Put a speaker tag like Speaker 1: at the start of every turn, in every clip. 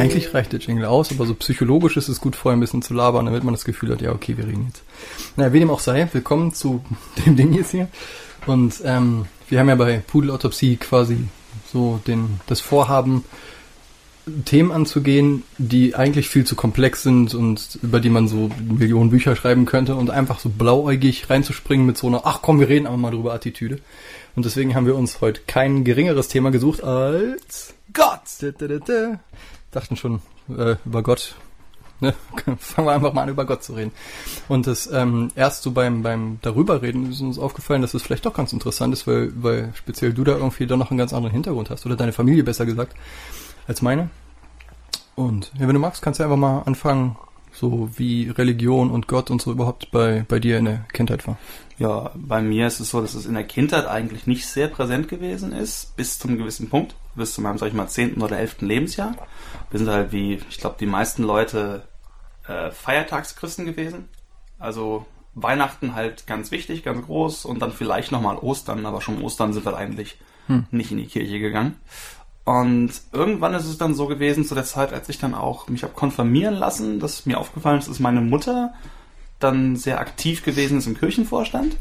Speaker 1: Eigentlich reicht der Jingle aus, aber so psychologisch ist es gut, vorher ein bisschen zu labern, damit man das Gefühl hat, ja, okay, wir reden jetzt. Naja, wie dem auch sei, willkommen zu dem Ding jetzt hier. Und ähm, wir haben ja bei Pudelautopsie quasi so den, das Vorhaben, Themen anzugehen, die eigentlich viel zu komplex sind und über die man so Millionen Bücher schreiben könnte und einfach so blauäugig reinzuspringen mit so einer, ach komm, wir reden aber mal drüber Attitüde. Und deswegen haben wir uns heute kein geringeres Thema gesucht als Gott. Da, da, da, da. Dachten schon äh, über Gott. Ne? Fangen wir einfach mal an, über Gott zu reden. Und das ähm, erst so beim beim darüber reden ist uns aufgefallen, dass es das vielleicht doch ganz interessant ist, weil weil speziell du da irgendwie doch noch einen ganz anderen Hintergrund hast oder deine Familie besser gesagt als meine. Und ja, wenn du magst, kannst du einfach mal anfangen, so wie Religion und Gott und so überhaupt bei, bei dir in der Kindheit war.
Speaker 2: Ja, bei mir ist es so, dass es in der Kindheit eigentlich nicht sehr präsent gewesen ist, bis zum gewissen Punkt, bis zu meinem, sag ich mal, zehnten oder elften Lebensjahr. Wir sind halt wie, ich glaube, die meisten Leute äh, Feiertagschristen gewesen. Also Weihnachten halt ganz wichtig, ganz groß und dann vielleicht nochmal Ostern, aber schon Ostern sind wir eigentlich hm. nicht in die Kirche gegangen. Und irgendwann ist es dann so gewesen, zu der Zeit, als ich dann auch mich habe konfirmieren lassen, dass mir aufgefallen ist, dass meine Mutter dann sehr aktiv gewesen ist im Kirchenvorstand.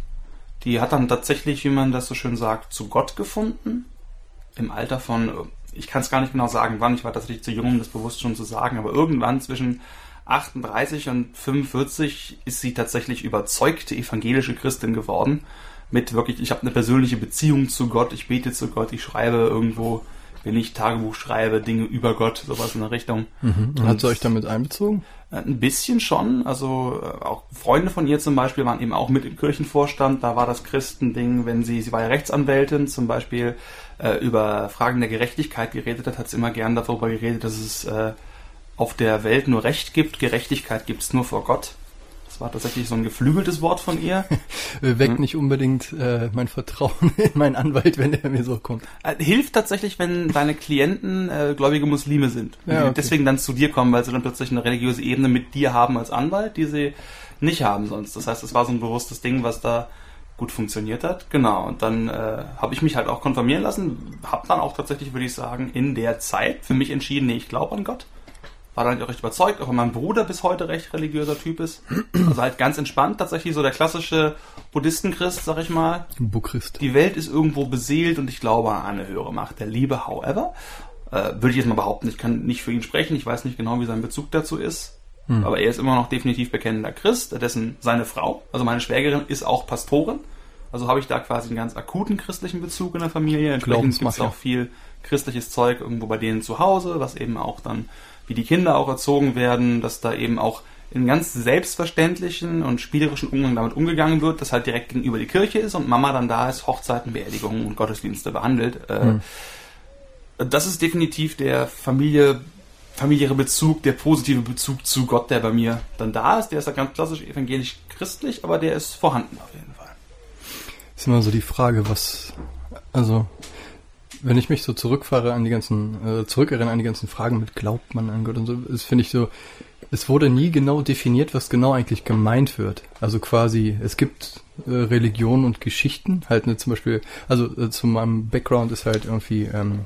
Speaker 2: Die hat dann tatsächlich, wie man das so schön sagt, zu Gott gefunden. Im Alter von, ich kann es gar nicht genau sagen, wann, ich war tatsächlich zu jung, um das bewusst schon zu sagen, aber irgendwann zwischen 38 und 45 ist sie tatsächlich überzeugte evangelische Christin geworden. Mit wirklich, ich habe eine persönliche Beziehung zu Gott, ich bete zu Gott, ich schreibe irgendwo wenn ich Tagebuch schreibe, Dinge über Gott, sowas in der Richtung.
Speaker 1: Mhm. Und hat sie euch damit einbezogen?
Speaker 2: Ein bisschen schon. Also äh, auch Freunde von ihr zum Beispiel waren eben auch mit im Kirchenvorstand. Da war das Christending, wenn sie, sie war ja Rechtsanwältin, zum Beispiel äh, über Fragen der Gerechtigkeit geredet hat, hat sie immer gern darüber geredet, dass es äh, auf der Welt nur Recht gibt, Gerechtigkeit gibt es nur vor Gott war tatsächlich so ein geflügeltes Wort von ihr.
Speaker 1: Weckt hm. nicht unbedingt äh, mein Vertrauen in meinen Anwalt, wenn der mir so kommt.
Speaker 2: Äh, hilft tatsächlich, wenn deine Klienten äh, gläubige Muslime sind. Ja, okay. deswegen dann zu dir kommen, weil sie dann plötzlich eine religiöse Ebene mit dir haben als Anwalt, die sie nicht haben sonst. Das heißt, es war so ein bewusstes Ding, was da gut funktioniert hat. Genau. Und dann äh, habe ich mich halt auch konfirmieren lassen. Habe dann auch tatsächlich, würde ich sagen, in der Zeit für mich entschieden, nee, ich glaube an Gott war dann auch recht überzeugt, auch wenn mein Bruder bis heute recht religiöser Typ ist. Also halt ganz entspannt, tatsächlich so der klassische Buddhistenchrist, sag ich mal.
Speaker 1: Buchrist.
Speaker 2: Die Welt ist irgendwo beseelt und ich glaube an eine höhere Macht der Liebe, however. Äh, würde ich jetzt mal behaupten, ich kann nicht für ihn sprechen, ich weiß nicht genau, wie sein Bezug dazu ist. Hm. Aber er ist immer noch definitiv bekennender Christ, dessen seine Frau, also meine Schwägerin, ist auch Pastorin. Also habe ich da quasi einen ganz akuten christlichen Bezug in der Familie. Entsprechend gibt es auch viel christliches Zeug irgendwo bei denen zu Hause, was eben auch dann wie die Kinder auch erzogen werden, dass da eben auch in ganz selbstverständlichen und spielerischen Umgang damit umgegangen wird, dass halt direkt gegenüber die Kirche ist und Mama dann da ist, Hochzeiten, Beerdigungen und Gottesdienste behandelt. Mhm. Das ist definitiv der Familie, familiäre Bezug, der positive Bezug zu Gott, der bei mir dann da ist. Der ist ja ganz klassisch evangelisch-christlich, aber der ist vorhanden auf jeden Fall.
Speaker 1: Ist immer so die Frage, was, also wenn ich mich so zurückfahre an die ganzen, äh, zurückerinnere an die ganzen Fragen mit glaubt man an Gott und so, ist finde ich so, es wurde nie genau definiert, was genau eigentlich gemeint wird. Also quasi, es gibt äh, Religionen und Geschichten, halt ne, zum Beispiel, also äh, zu meinem Background ist halt irgendwie ähm,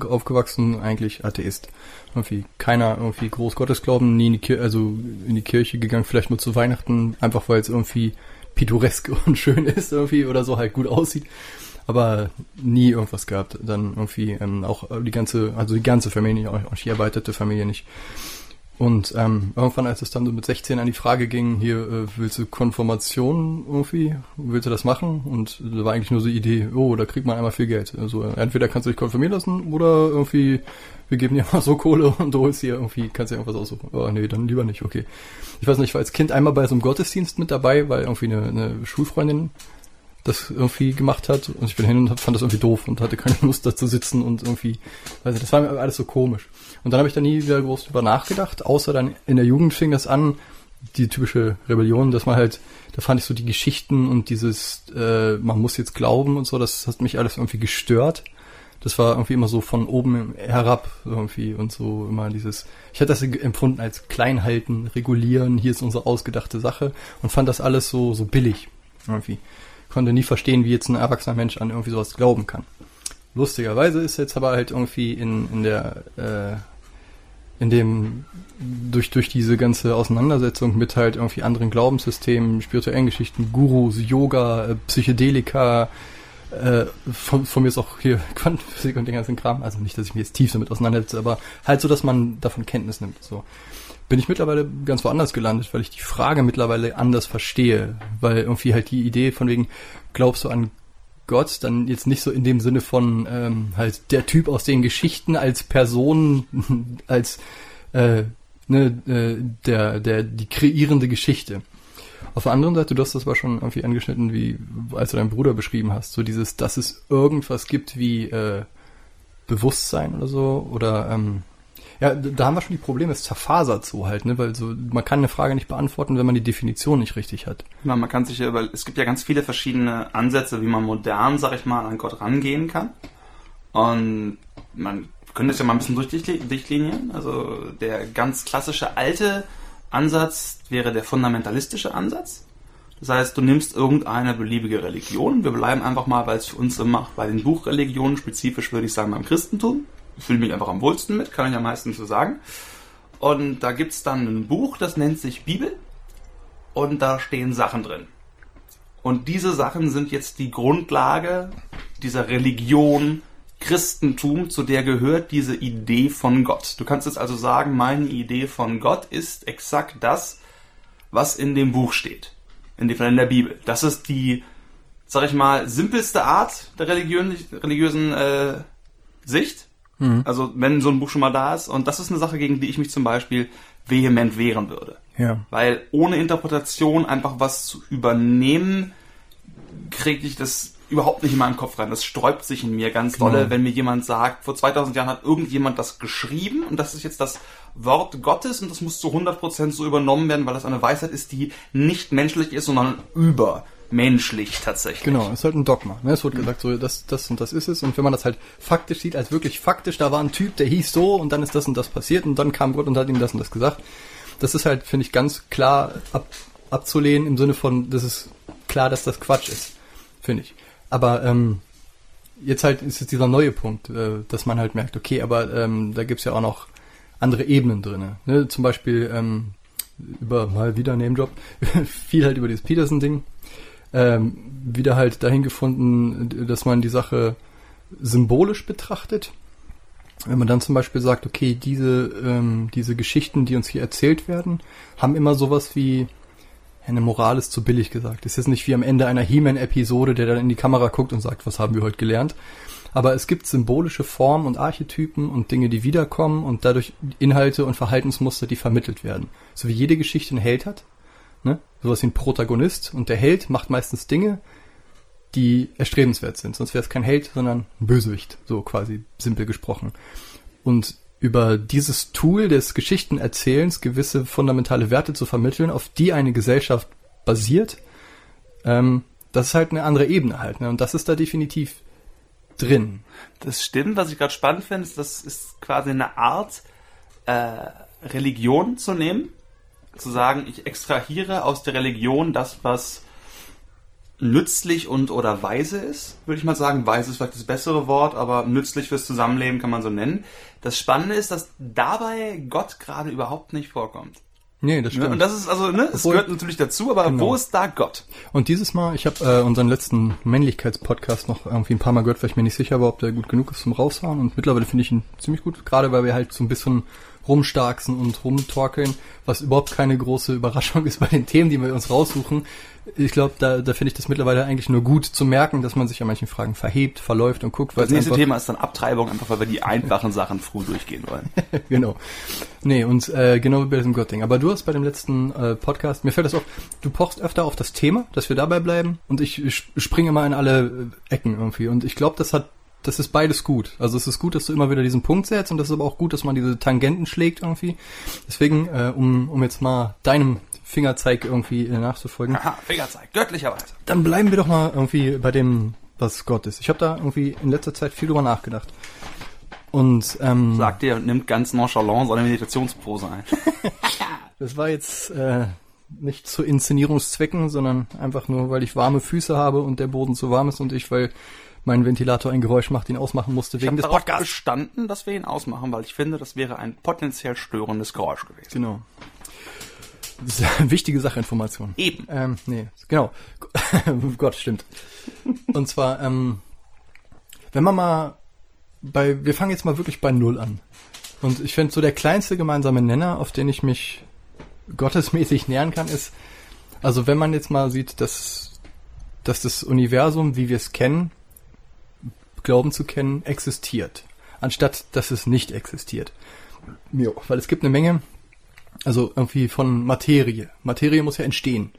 Speaker 1: aufgewachsen eigentlich Atheist. Irgendwie keiner irgendwie groß Gottes glauben, nie in die Kirche, also in die Kirche gegangen, vielleicht nur zu Weihnachten, einfach weil es irgendwie pittoresk und schön ist irgendwie oder so halt gut aussieht aber nie irgendwas gehabt. Dann irgendwie ähm, auch die ganze, also die ganze Familie, auch, auch die erweiterte Familie nicht. Und ähm, irgendwann, als es dann so mit 16 an die Frage ging, hier, äh, willst du Konformation irgendwie, willst du das machen? Und da war eigentlich nur so die Idee, oh, da kriegt man einmal viel Geld. Also entweder kannst du dich konfirmieren lassen oder irgendwie, wir geben dir mal so Kohle und du holst dir irgendwie, kannst dir irgendwas aussuchen. Oh nee, dann lieber nicht, okay. Ich weiß nicht, ich war als Kind einmal bei so einem Gottesdienst mit dabei, weil irgendwie eine, eine Schulfreundin das irgendwie gemacht hat. Und ich bin hin und fand das irgendwie doof und hatte keine Lust da zu sitzen und irgendwie, weiß ich, das war mir alles so komisch. Und dann habe ich da nie wieder groß drüber nachgedacht, außer dann in der Jugend fing das an, die typische Rebellion, dass man halt, da fand ich so die Geschichten und dieses, äh, man muss jetzt glauben und so, das hat mich alles irgendwie gestört. Das war irgendwie immer so von oben herab irgendwie und so immer dieses, ich hatte das empfunden als Kleinhalten, regulieren, hier ist unsere ausgedachte Sache und fand das alles so, so billig irgendwie konnte nie verstehen, wie jetzt ein erwachsener Mensch an irgendwie sowas glauben kann. Lustigerweise ist jetzt aber halt irgendwie in, in der, äh, in dem durch, durch diese ganze Auseinandersetzung mit halt irgendwie anderen Glaubenssystemen, spirituellen Geschichten, Gurus, Yoga, äh, Psychedelika, äh, von, von mir ist auch hier Quantenphysik und den ganzen Kram, also nicht, dass ich mich jetzt tief damit auseinandersetze, aber halt so, dass man davon Kenntnis nimmt, so. Bin ich mittlerweile ganz woanders gelandet, weil ich die Frage mittlerweile anders verstehe, weil irgendwie halt die Idee von wegen, glaubst du an Gott, dann jetzt nicht so in dem Sinne von ähm, halt der Typ aus den Geschichten als Person, als äh, ne, äh, der, der, die kreierende Geschichte. Auf der anderen Seite, du hast das aber schon irgendwie angeschnitten, wie, als du deinen Bruder beschrieben hast, so dieses, dass es irgendwas gibt wie äh, Bewusstsein oder so, oder ähm, ja, da haben wir schon die Probleme, es zerfasert so halt, ne, weil so, man kann eine Frage nicht beantworten, wenn man die Definition nicht richtig hat.
Speaker 2: Ja, man kann sich ja, weil es gibt ja ganz viele verschiedene Ansätze, wie man modern, sag ich mal, an Gott rangehen kann. Und man können das ja mal ein bisschen durchlinien. Also der ganz klassische alte Ansatz wäre der fundamentalistische Ansatz. Das heißt, du nimmst irgendeine beliebige Religion. Wir bleiben einfach mal, weil es für uns Sinn macht, bei den Buchreligionen, spezifisch würde ich sagen beim Christentum. Fühle mich einfach am wohlsten mit, kann ich am meisten so sagen. Und da gibt es dann ein Buch, das nennt sich Bibel. Und da stehen Sachen drin. Und diese Sachen sind jetzt die Grundlage dieser Religion, Christentum, zu der gehört diese Idee von Gott. Du kannst jetzt also sagen, meine Idee von Gott ist exakt das, was in dem Buch steht. In dem Fall in der Bibel. Das ist die, sag ich mal, simpelste Art der religiösen äh, Sicht. Mhm. Also wenn so ein Buch schon mal da ist. Und das ist eine Sache, gegen die ich mich zum Beispiel vehement wehren würde.
Speaker 1: Ja.
Speaker 2: Weil ohne Interpretation einfach was zu übernehmen, kriege ich das überhaupt nicht in meinen Kopf rein. Das sträubt sich in mir ganz genau. dolle, wenn mir jemand sagt, vor 2000 Jahren hat irgendjemand das geschrieben und das ist jetzt das Wort Gottes und das muss zu 100% so übernommen werden, weil das eine Weisheit ist, die nicht menschlich ist, sondern übermenschlich tatsächlich.
Speaker 1: Genau, es ist halt ein Dogma. Ne? Es wird gesagt, so das, das und das ist es. Und wenn man das halt faktisch sieht, als wirklich faktisch, da war ein Typ, der hieß so und dann ist das und das passiert und dann kam Gott und hat ihm das und das gesagt. Das ist halt, finde ich, ganz klar ab, abzulehnen im Sinne von, das ist klar, dass das Quatsch ist. Finde ich. Aber ähm, jetzt halt ist es dieser neue Punkt, äh, dass man halt merkt, okay, aber ähm, da gibt's ja auch noch andere Ebenen drin. Ne? Zum Beispiel ähm, über mal wieder Name Drop, viel halt über dieses Peterson-Ding. Ähm, wieder halt dahin gefunden, dass man die Sache symbolisch betrachtet. Wenn man dann zum Beispiel sagt, okay, diese, ähm, diese Geschichten, die uns hier erzählt werden, haben immer sowas wie eine Moral ist zu billig gesagt. Es ist nicht wie am Ende einer He-Man-Episode, der dann in die Kamera guckt und sagt, was haben wir heute gelernt. Aber es gibt symbolische Formen und Archetypen und Dinge, die wiederkommen und dadurch Inhalte und Verhaltensmuster, die vermittelt werden. So wie jede Geschichte einen Held hat. Sowas wie ein Protagonist und der Held macht meistens Dinge, die erstrebenswert sind. Sonst wäre es kein Held, sondern ein Bösewicht. So quasi simpel gesprochen. Und über dieses Tool des Geschichtenerzählens gewisse fundamentale Werte zu vermitteln, auf die eine Gesellschaft basiert, ähm, das ist halt eine andere Ebene halt. Ne? Und das ist da definitiv drin.
Speaker 2: Das stimmt. Was ich gerade spannend finde, ist, das ist quasi eine Art, äh, Religion zu nehmen. Zu sagen, ich extrahiere aus der Religion das, was nützlich und oder weise ist, würde ich mal sagen. Weise ist vielleicht das bessere Wort, aber nützlich fürs Zusammenleben kann man so nennen. Das Spannende ist, dass dabei Gott gerade überhaupt nicht vorkommt.
Speaker 1: Nee, das stimmt.
Speaker 2: Und das ist also, ne, es gehört natürlich dazu, aber genau. wo ist da Gott?
Speaker 1: Und dieses Mal, ich habe äh, unseren letzten Männlichkeitspodcast noch irgendwie ein paar Mal gehört, weil ich mir nicht sicher war, ob der gut genug ist zum Raushauen. Und mittlerweile finde ich ihn ziemlich gut, gerade weil wir halt so ein bisschen rumstarksen und rumtorkeln, was überhaupt keine große Überraschung ist bei den Themen, die wir uns raussuchen ich glaube, da, da finde ich das mittlerweile eigentlich nur gut zu merken, dass man sich an manchen Fragen verhebt, verläuft und guckt.
Speaker 2: Das nächste Thema ist dann Abtreibung, einfach weil wir die einfachen Sachen früh durchgehen wollen.
Speaker 1: genau. Nee, und äh, genau wie bei diesem Gott-Ding. Aber du hast bei dem letzten äh, Podcast, mir fällt das auf, du pochst öfter auf das Thema, dass wir dabei bleiben und ich springe mal in alle äh, Ecken irgendwie. Und ich glaube, das hat das ist beides gut. Also es ist gut, dass du immer wieder diesen Punkt setzt und das ist aber auch gut, dass man diese Tangenten schlägt irgendwie. Deswegen, äh, um, um jetzt mal deinem Fingerzeig irgendwie äh, nachzufolgen.
Speaker 2: Aha, Fingerzeig, göttlicherweise.
Speaker 1: Dann bleiben wir doch mal irgendwie bei dem, was Gott ist. Ich habe da irgendwie in letzter Zeit viel drüber nachgedacht. Und ähm,
Speaker 2: sagt ihr und nimmt ganz nonchalant seine Meditationspose ein.
Speaker 1: das war jetzt äh, nicht zu Inszenierungszwecken, sondern einfach nur, weil ich warme Füße habe und der Boden zu warm ist und ich, weil mein Ventilator ein Geräusch macht, ihn ausmachen musste wegen
Speaker 2: ich
Speaker 1: des Podcasts.
Speaker 2: bestanden, dass wir ihn ausmachen, weil ich finde, das wäre ein potenziell störendes Geräusch gewesen.
Speaker 1: Genau. Das ist eine wichtige Sachinformation.
Speaker 2: Eben.
Speaker 1: Ähm, nee, genau. Gott, stimmt. Und zwar, ähm, wenn man mal bei, wir fangen jetzt mal wirklich bei Null an. Und ich finde, so der kleinste gemeinsame Nenner, auf den ich mich gottesmäßig nähern kann, ist, also wenn man jetzt mal sieht, dass, dass das Universum, wie wir es kennen, glauben zu kennen, existiert. Anstatt, dass es nicht existiert. Jo, weil es gibt eine Menge, also irgendwie von Materie. Materie muss ja entstehen.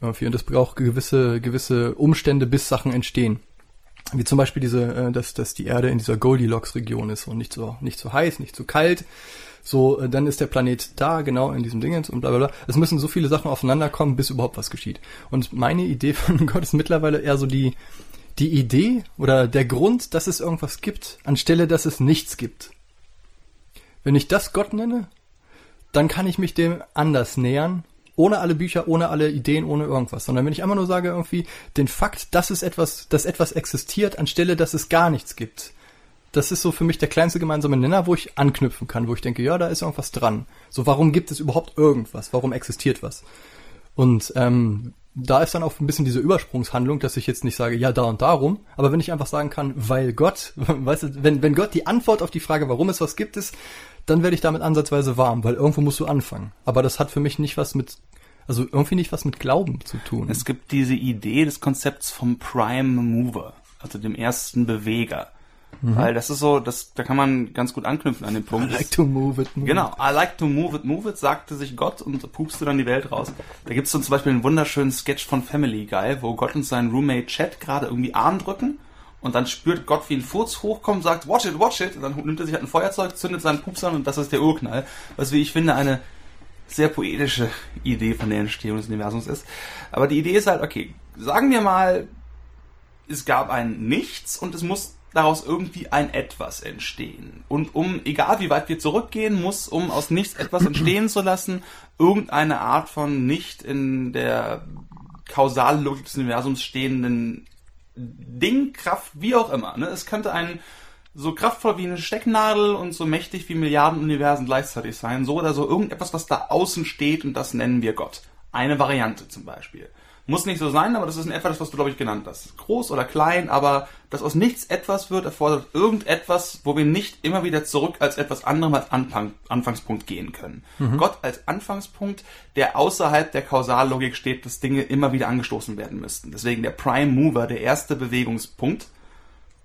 Speaker 1: Irgendwie, und das braucht gewisse, gewisse Umstände, bis Sachen entstehen. Wie zum Beispiel diese, äh, dass, dass die Erde in dieser Goldilocks-Region ist und nicht so, nicht so heiß, nicht so kalt. So, äh, dann ist der Planet da, genau in diesem Dingens und bla bla bla. Es müssen so viele Sachen aufeinander kommen, bis überhaupt was geschieht. Und meine Idee von Gott ist mittlerweile eher so die, die Idee oder der Grund, dass es irgendwas gibt, anstelle, dass es nichts gibt. Wenn ich das Gott nenne, dann kann ich mich dem anders nähern, ohne alle Bücher, ohne alle Ideen, ohne irgendwas. Sondern wenn ich einfach nur sage irgendwie den Fakt, dass es etwas, dass etwas existiert, anstelle, dass es gar nichts gibt. Das ist so für mich der kleinste gemeinsame Nenner, wo ich anknüpfen kann, wo ich denke, ja, da ist irgendwas dran. So, warum gibt es überhaupt irgendwas? Warum existiert was? Und ähm, da ist dann auch ein bisschen diese Übersprungshandlung, dass ich jetzt nicht sage, ja, da und darum, aber wenn ich einfach sagen kann, weil Gott, weißt du, wenn, wenn Gott die Antwort auf die Frage, warum es was gibt, ist, dann werde ich damit ansatzweise warm, weil irgendwo musst du anfangen. Aber das hat für mich nicht was mit, also irgendwie nicht was mit Glauben zu tun.
Speaker 2: Es gibt diese Idee des Konzepts vom Prime Mover, also dem ersten Beweger. Mhm. Weil das ist so, das, da kann man ganz gut anknüpfen an den Punkt.
Speaker 1: I like to move it. Move
Speaker 2: genau, I like to move it, move it, sagte sich Gott und pupste dann die Welt raus. Da gibt's so zum Beispiel einen wunderschönen Sketch von Family Guy, wo Gott und sein Roommate Chat gerade irgendwie Arm drücken und dann spürt Gott, wie ein Furz hochkommt, sagt, watch it, watch it, und dann nimmt er sich halt ein Feuerzeug, zündet seinen Pups an und das ist der Urknall. Was wie ich finde eine sehr poetische Idee von der Entstehung des Universums ist. Aber die Idee ist halt, okay, sagen wir mal, es gab ein Nichts und es muss daraus irgendwie ein Etwas entstehen. Und um, egal wie weit wir zurückgehen, muss, um aus nichts etwas entstehen zu lassen, irgendeine Art von nicht in der Kausallogik des Universums stehenden Ding, Kraft, wie auch immer. Ne? Es könnte ein so kraftvoll wie eine Stecknadel und so mächtig wie Milliarden Universen gleichzeitig sein. So oder so irgendetwas, was da außen steht und das nennen wir Gott. Eine Variante zum Beispiel. Muss nicht so sein, aber das ist in etwa das, was du, glaube ich, genannt hast. Groß oder klein, aber dass aus nichts etwas wird, erfordert irgendetwas, wo wir nicht immer wieder zurück als etwas anderem als Anfang, Anfangspunkt gehen können. Mhm. Gott als Anfangspunkt, der außerhalb der Kausallogik steht, dass Dinge immer wieder angestoßen werden müssten. Deswegen der Prime Mover, der erste Bewegungspunkt.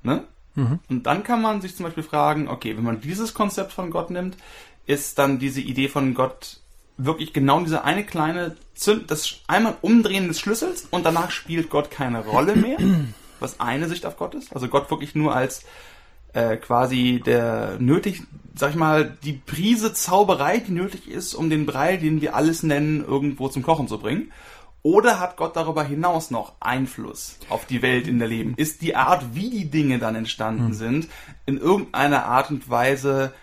Speaker 2: Ne? Mhm. Und dann kann man sich zum Beispiel fragen, okay, wenn man dieses Konzept von Gott nimmt, ist dann diese Idee von Gott wirklich genau diese eine kleine Zünd, das einmal Umdrehen des Schlüssels und danach spielt Gott keine Rolle mehr, was eine Sicht auf Gott ist. Also Gott wirklich nur als äh, quasi der nötig, sag ich mal, die Prise Zauberei, die nötig ist, um den Brei, den wir alles nennen, irgendwo zum Kochen zu bringen. Oder hat Gott darüber hinaus noch Einfluss auf die Welt, in der Leben? Ist die Art, wie die Dinge dann entstanden hm. sind, in irgendeiner Art und Weise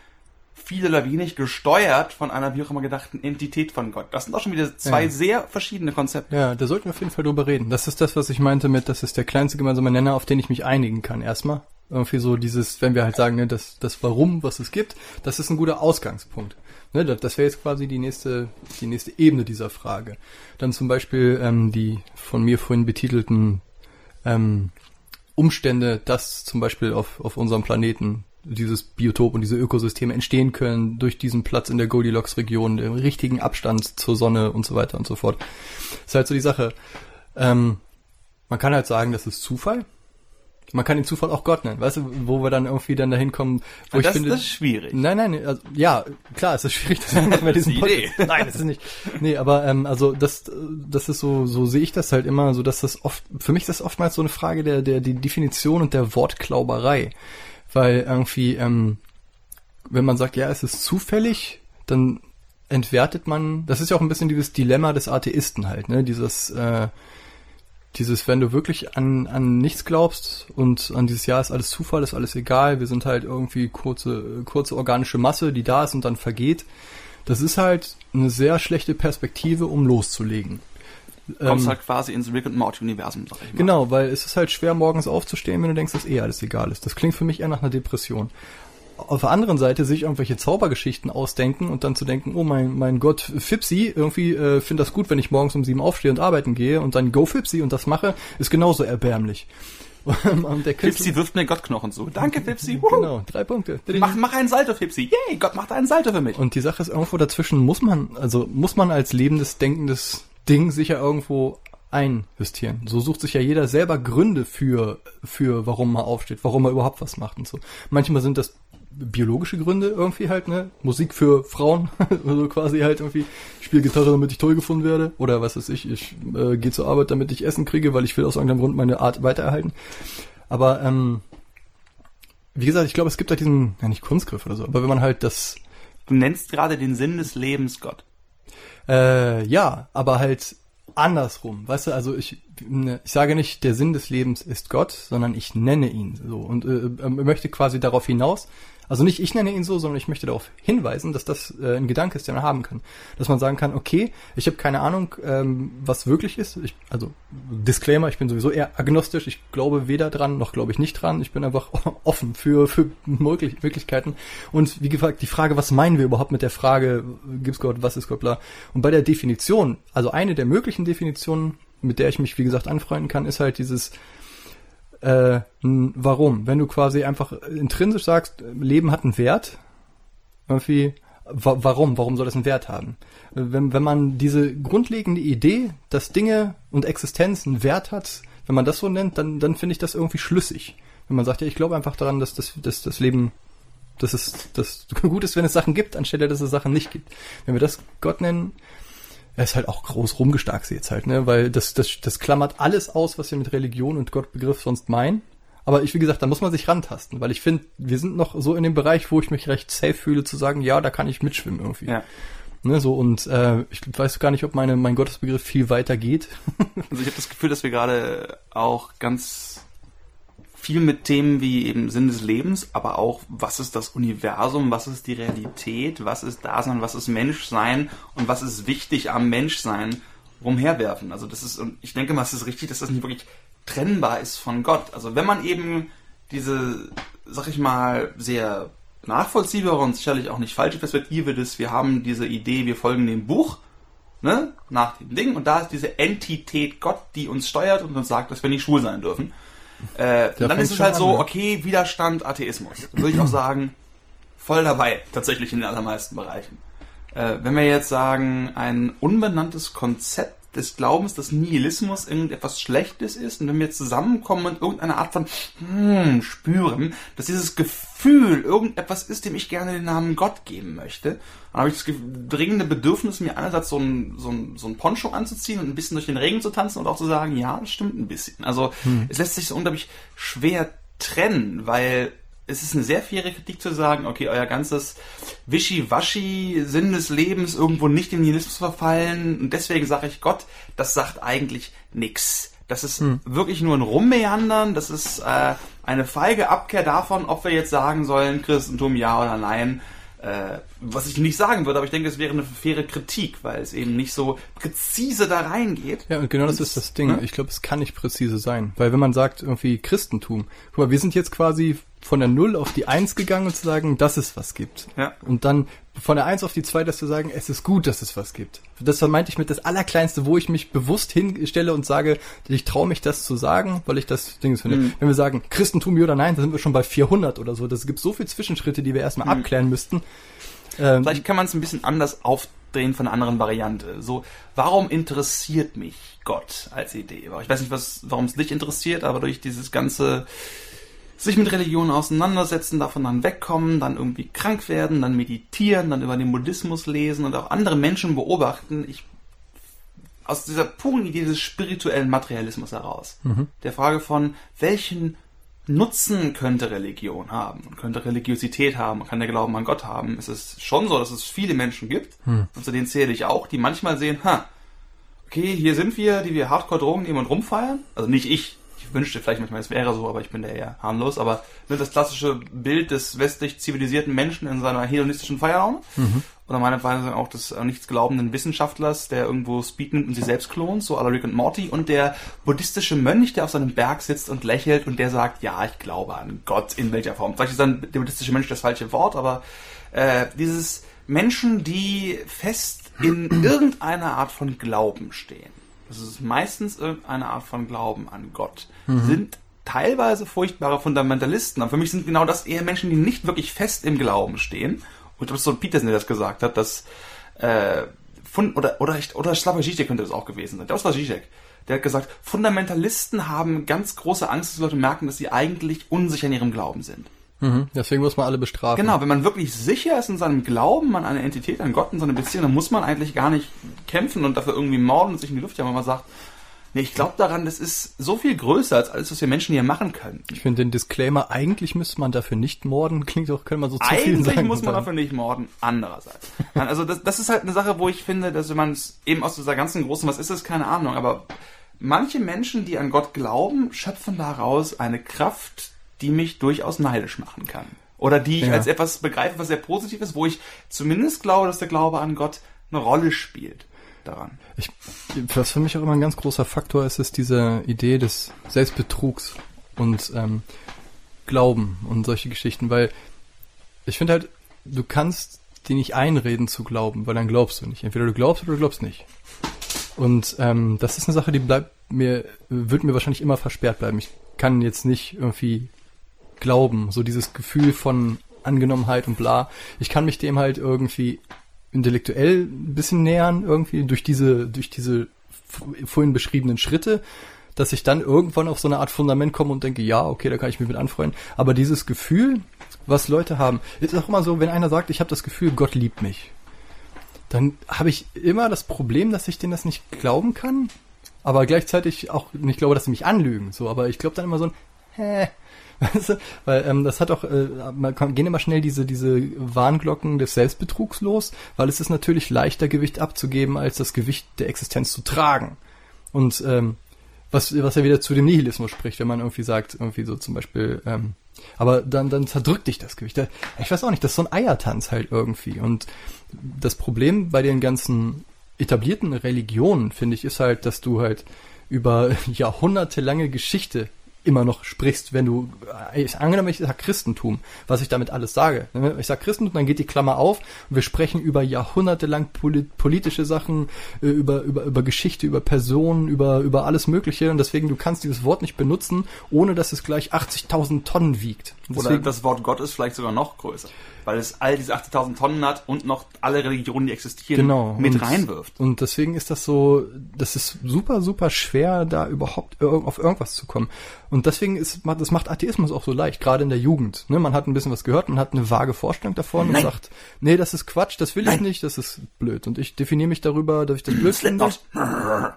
Speaker 2: viel oder wenig gesteuert von einer wie auch immer gedachten Entität von Gott. Das sind auch schon wieder zwei ja. sehr verschiedene Konzepte.
Speaker 1: Ja, da sollten wir auf jeden Fall drüber reden. Das ist das, was ich meinte mit, das ist der kleinste gemeinsame Nenner, auf den ich mich einigen kann erstmal. Irgendwie so dieses, wenn wir halt sagen, ne, das, das Warum, was es gibt, das ist ein guter Ausgangspunkt. Ne, das das wäre jetzt quasi die nächste, die nächste Ebene dieser Frage. Dann zum Beispiel ähm, die von mir vorhin betitelten ähm, Umstände, dass zum Beispiel auf, auf unserem Planeten dieses Biotop und diese Ökosysteme entstehen können durch diesen Platz in der Goldilocks-Region, den richtigen Abstand zur Sonne und so weiter und so fort. Das ist halt so die Sache. Ähm, man kann halt sagen, das ist Zufall. Man kann den Zufall auch Gott nennen, weißt du, wo wir dann irgendwie dann dahin kommen, wo
Speaker 2: das,
Speaker 1: ich finde.
Speaker 2: Das ist schwierig.
Speaker 1: Nein, nein, also, ja, klar, es ist schwierig, machen wir diesen
Speaker 2: Idee.
Speaker 1: Nein, das ist nicht. Nee, aber ähm, also das, das ist so, so sehe ich das halt immer, so dass das oft, für mich ist das oftmals so eine Frage der, der, die Definition und der Wortklauberei weil irgendwie, ähm, wenn man sagt, ja, es ist zufällig, dann entwertet man, das ist ja auch ein bisschen dieses Dilemma des Atheisten halt, ne, dieses, äh, dieses, wenn du wirklich an, an nichts glaubst und an dieses Jahr ist alles Zufall, ist alles egal, wir sind halt irgendwie kurze, kurze organische Masse, die da ist und dann vergeht, das ist halt eine sehr schlechte Perspektive, um loszulegen.
Speaker 2: Kommst ähm, halt quasi ins Rick und Morty-Universum,
Speaker 1: sag ich mal. Genau, weil es ist halt schwer, morgens aufzustehen, wenn du denkst, dass eh alles egal ist. Das klingt für mich eher nach einer Depression. Auf der anderen Seite sich irgendwelche Zaubergeschichten ausdenken und dann zu denken, oh mein, mein Gott, Fipsi, irgendwie äh, finde das gut, wenn ich morgens um sieben aufstehe und arbeiten gehe und dann go Fipsi und das mache, ist genauso erbärmlich.
Speaker 2: Fipsi wirft mir Gottknochen zu. Danke, Fipsi.
Speaker 1: Genau, drei Punkte.
Speaker 2: Mach, mach einen Salto, Fipsi. Yay, Gott macht einen Salto für mich.
Speaker 1: Und die Sache ist irgendwo dazwischen, muss man, also muss man als lebendes, denkendes Ding sicher irgendwo einjustieren. So sucht sich ja jeder selber Gründe für, für warum man aufsteht, warum er überhaupt was macht und so. Manchmal sind das biologische Gründe irgendwie halt, ne? Musik für Frauen, also quasi halt irgendwie, ich spiele Gitarre, damit ich toll gefunden werde. Oder was weiß ich, ich äh, gehe zur Arbeit, damit ich Essen kriege, weil ich will aus irgendeinem Grund meine Art weitererhalten. Aber ähm, wie gesagt, ich glaube, es gibt halt diesen, ja nicht Kunstgriff oder so, aber wenn man halt das.
Speaker 2: Du nennst gerade den Sinn des Lebens Gott.
Speaker 1: Äh, ja, aber halt andersrum. Weißt du, also ich, ne, ich sage nicht, der Sinn des Lebens ist Gott, sondern ich nenne ihn so und äh, äh möchte quasi darauf hinaus, also nicht ich nenne ihn so, sondern ich möchte darauf hinweisen, dass das äh, ein Gedanke ist, den man haben kann. Dass man sagen kann, okay, ich habe keine Ahnung, ähm, was wirklich ist. Ich, also Disclaimer, ich bin sowieso eher agnostisch. Ich glaube weder dran, noch glaube ich nicht dran. Ich bin einfach offen für, für möglich, Möglichkeiten. Und wie gesagt, die Frage, was meinen wir überhaupt mit der Frage, gibt's Gott, was ist Gott, bla. Und bei der Definition, also eine der möglichen Definitionen, mit der ich mich, wie gesagt, anfreunden kann, ist halt dieses, äh, warum? Wenn du quasi einfach intrinsisch sagst, Leben hat einen Wert, irgendwie, wa warum? Warum soll das einen Wert haben? Wenn, wenn man diese grundlegende Idee, dass Dinge und Existenz einen Wert hat, wenn man das so nennt, dann, dann finde ich das irgendwie schlüssig. Wenn man sagt, ja, ich glaube einfach daran, dass das, dass das Leben, dass es das gut ist, wenn es Sachen gibt, anstelle dass es Sachen nicht gibt. Wenn wir das Gott nennen, er ist halt auch groß rumgestarkt jetzt halt, ne? Weil das, das, das klammert alles aus, was wir mit Religion und Gottbegriff sonst meinen. Aber ich, wie gesagt, da muss man sich rantasten, weil ich finde, wir sind noch so in dem Bereich, wo ich mich recht safe fühle, zu sagen, ja, da kann ich mitschwimmen irgendwie. Ja. Ne, so und äh, ich weiß gar nicht, ob meine mein Gottesbegriff viel weiter geht.
Speaker 2: also ich habe das Gefühl, dass wir gerade auch ganz viel mit Themen wie eben Sinn des Lebens, aber auch, was ist das Universum, was ist die Realität, was ist Dasein, was ist Menschsein und was ist wichtig am Menschsein rumherwerfen. Also das ist, und ich denke mal, es ist richtig, dass das nicht wirklich trennbar ist von Gott. Also wenn man eben diese, sag ich mal, sehr nachvollziehbare und sicherlich auch nicht falsche Perspektive ist, wir haben diese Idee, wir folgen dem Buch, ne, nach dem Ding, und da ist diese Entität Gott, die uns steuert und uns sagt, dass wir nicht schwul sein dürfen. Äh, dann ist es halt so, ne? okay, Widerstand, Atheismus. Würde ich auch sagen, voll dabei, tatsächlich in den allermeisten Bereichen. Äh, wenn wir jetzt sagen, ein unbenanntes Konzept des Glaubens, dass Nihilismus irgendetwas Schlechtes ist und wenn wir zusammenkommen und irgendeine Art von hm, spüren, dass dieses Gefühl irgendetwas ist, dem ich gerne den Namen Gott geben möchte, dann habe ich das dringende Bedürfnis, mir einerseits so ein, so, ein, so ein Poncho anzuziehen und ein bisschen durch den Regen zu tanzen und auch zu sagen, ja, das stimmt ein bisschen. Also hm. es lässt sich so unglaublich schwer trennen, weil es ist eine sehr faire Kritik zu sagen, okay, euer ganzes Wischiwaschi, Sinn des Lebens, irgendwo nicht in Nihilismus verfallen. Und deswegen sage ich Gott, das sagt eigentlich nix. Das ist hm. wirklich nur ein Rummeandern, das ist äh, eine feige Abkehr davon, ob wir jetzt sagen sollen, Christentum ja oder nein. Äh, was ich nicht sagen würde, aber ich denke, es wäre eine faire Kritik, weil es eben nicht so präzise da reingeht.
Speaker 1: Ja, und genau das ist das Ding. Ne? Ich glaube, es kann nicht präzise sein. Weil wenn man sagt, irgendwie Christentum, guck mal, wir sind jetzt quasi von der Null auf die Eins gegangen und zu sagen, dass es was gibt. Ja. Und dann von der Eins auf die Zwei, dass zu sagen, es ist gut, dass es was gibt. Das meinte ich mit das Allerkleinste, wo ich mich bewusst hinstelle und sage, ich traue mich das zu sagen, weil ich das Ding finde. Mhm. Wenn wir sagen, Christentum ja oder nein, dann sind wir schon bei 400 oder so. Das gibt so viele Zwischenschritte, die wir erstmal mhm. abklären müssten.
Speaker 2: Ähm, Vielleicht kann man es ein bisschen anders aufdrehen von einer anderen Variante. So, warum interessiert mich Gott als Idee? Ich weiß nicht, was, warum es dich interessiert, aber durch dieses ganze sich mit Religion auseinandersetzen, davon dann wegkommen, dann irgendwie krank werden, dann meditieren, dann über den Buddhismus lesen und auch andere Menschen beobachten. Ich aus dieser puren Idee des spirituellen Materialismus heraus. Mhm. Der Frage von, welchen Nutzen könnte Religion haben und könnte Religiosität haben, kann der Glauben an Gott haben, ist es schon so, dass es viele Menschen gibt, mhm. und zu denen zähle ich auch, die manchmal sehen, ha, okay, hier sind wir, die wir Hardcore-Drogen nehmen und rumfeiern. Also nicht ich, wünschte vielleicht manchmal, es wäre so, aber ich bin da eher harmlos. Aber ne, das klassische Bild des westlich zivilisierten Menschen in seiner hedonistischen Feierraum. Mhm. Oder meiner Meinung nach auch des äh, nichts glaubenden Wissenschaftlers, der irgendwo Speed nimmt und sich selbst klont, so à la Rick und Morty. Und der buddhistische Mönch, der auf seinem Berg sitzt und lächelt und der sagt, ja, ich glaube an Gott in welcher Form. Vielleicht ist dann der buddhistische Mönch das falsche Wort, aber äh, dieses Menschen, die fest in irgendeiner Art von Glauben stehen das ist meistens irgendeine Art von Glauben an Gott, mhm. sind teilweise furchtbare Fundamentalisten. Aber für mich sind genau das eher Menschen, die nicht wirklich fest im Glauben stehen. Und ich glaube, so Peterson, der das gesagt hat, dass äh, von, oder oder oder Slavoj Žižek könnte das auch gewesen sein. Das war Žižek. Der hat gesagt, Fundamentalisten haben ganz große Angst, dass Leute merken, dass sie eigentlich unsicher in ihrem Glauben sind.
Speaker 1: Mhm, deswegen muss man alle bestrafen.
Speaker 2: Genau, wenn man wirklich sicher ist in seinem Glauben an eine Entität, an Gott, in seine Beziehung, dann muss man eigentlich gar nicht kämpfen und dafür irgendwie morden und sich in die Luft jagen, wenn man sagt, nee, ich glaube daran, das ist so viel größer als alles, was wir Menschen hier machen können.
Speaker 1: Ich finde den Disclaimer, eigentlich müsste man dafür nicht morden, klingt auch, können wir so zu
Speaker 2: eigentlich
Speaker 1: viel sagen.
Speaker 2: Eigentlich muss man dafür nicht morden, andererseits. also das, das ist halt eine Sache, wo ich finde, dass wenn man es eben aus dieser ganzen großen, was ist es, keine Ahnung, aber manche Menschen, die an Gott glauben, schöpfen daraus eine Kraft, die mich durchaus neidisch machen kann. Oder die ich ja. als etwas begreife, was sehr positiv ist, wo ich zumindest glaube, dass der Glaube an Gott eine Rolle spielt daran.
Speaker 1: Ich, was für mich auch immer ein ganz großer Faktor ist, ist diese Idee des Selbstbetrugs und ähm, Glauben und solche Geschichten, weil ich finde halt, du kannst dir nicht einreden zu glauben, weil dann glaubst du nicht. Entweder du glaubst oder du glaubst nicht. Und ähm, das ist eine Sache, die bleibt mir, wird mir wahrscheinlich immer versperrt bleiben. Ich kann jetzt nicht irgendwie Glauben, so dieses Gefühl von Angenommenheit und bla. Ich kann mich dem halt irgendwie intellektuell ein bisschen nähern, irgendwie durch diese, durch diese vorhin beschriebenen Schritte, dass ich dann irgendwann auf so eine Art Fundament komme und denke, ja, okay, da kann ich mich mit anfreunden. Aber dieses Gefühl, was Leute haben, ist auch immer so, wenn einer sagt, ich habe das Gefühl, Gott liebt mich, dann habe ich immer das Problem, dass ich denen das nicht glauben kann, aber gleichzeitig auch nicht glaube, dass sie mich anlügen. So, aber ich glaube dann immer so ein, hä, Weißt du? Weil ähm, das hat auch, äh, man kann, gehen immer schnell diese, diese Warnglocken des Selbstbetrugs los, weil es ist natürlich leichter, Gewicht abzugeben, als das Gewicht der Existenz zu tragen. Und ähm, was, was ja wieder zu dem Nihilismus spricht, wenn man irgendwie sagt, irgendwie so zum Beispiel, ähm, aber dann, dann zerdrückt dich das Gewicht. Ich weiß auch nicht, das ist so ein Eiertanz halt irgendwie. Und das Problem bei den ganzen etablierten Religionen, finde ich, ist halt, dass du halt über jahrhundertelange Geschichte immer noch sprichst, wenn du, äh, ich, angenommen, ich sage Christentum, was ich damit alles sage. Ne? Ich sage Christentum, dann geht die Klammer auf und wir sprechen über jahrhundertelang polit politische Sachen, äh, über, über, über Geschichte, über Personen, über, über alles Mögliche und deswegen, du kannst dieses Wort nicht benutzen, ohne dass es gleich 80.000 Tonnen wiegt.
Speaker 2: Deswegen, Oder das Wort Gott ist vielleicht sogar noch größer weil es all diese 80.000 Tonnen hat und noch alle Religionen, die existieren,
Speaker 1: genau.
Speaker 2: mit
Speaker 1: und,
Speaker 2: reinwirft.
Speaker 1: Und deswegen ist das so, das ist super, super schwer, da überhaupt auf irgendwas zu kommen. Und deswegen ist, das macht Atheismus auch so leicht, gerade in der Jugend. Ne? Man hat ein bisschen was gehört, man hat eine vage Vorstellung davon Nein. und sagt, nee, das ist Quatsch, das will Nein. ich nicht, das ist blöd. Und ich definiere mich darüber, dass ich das blöd finde.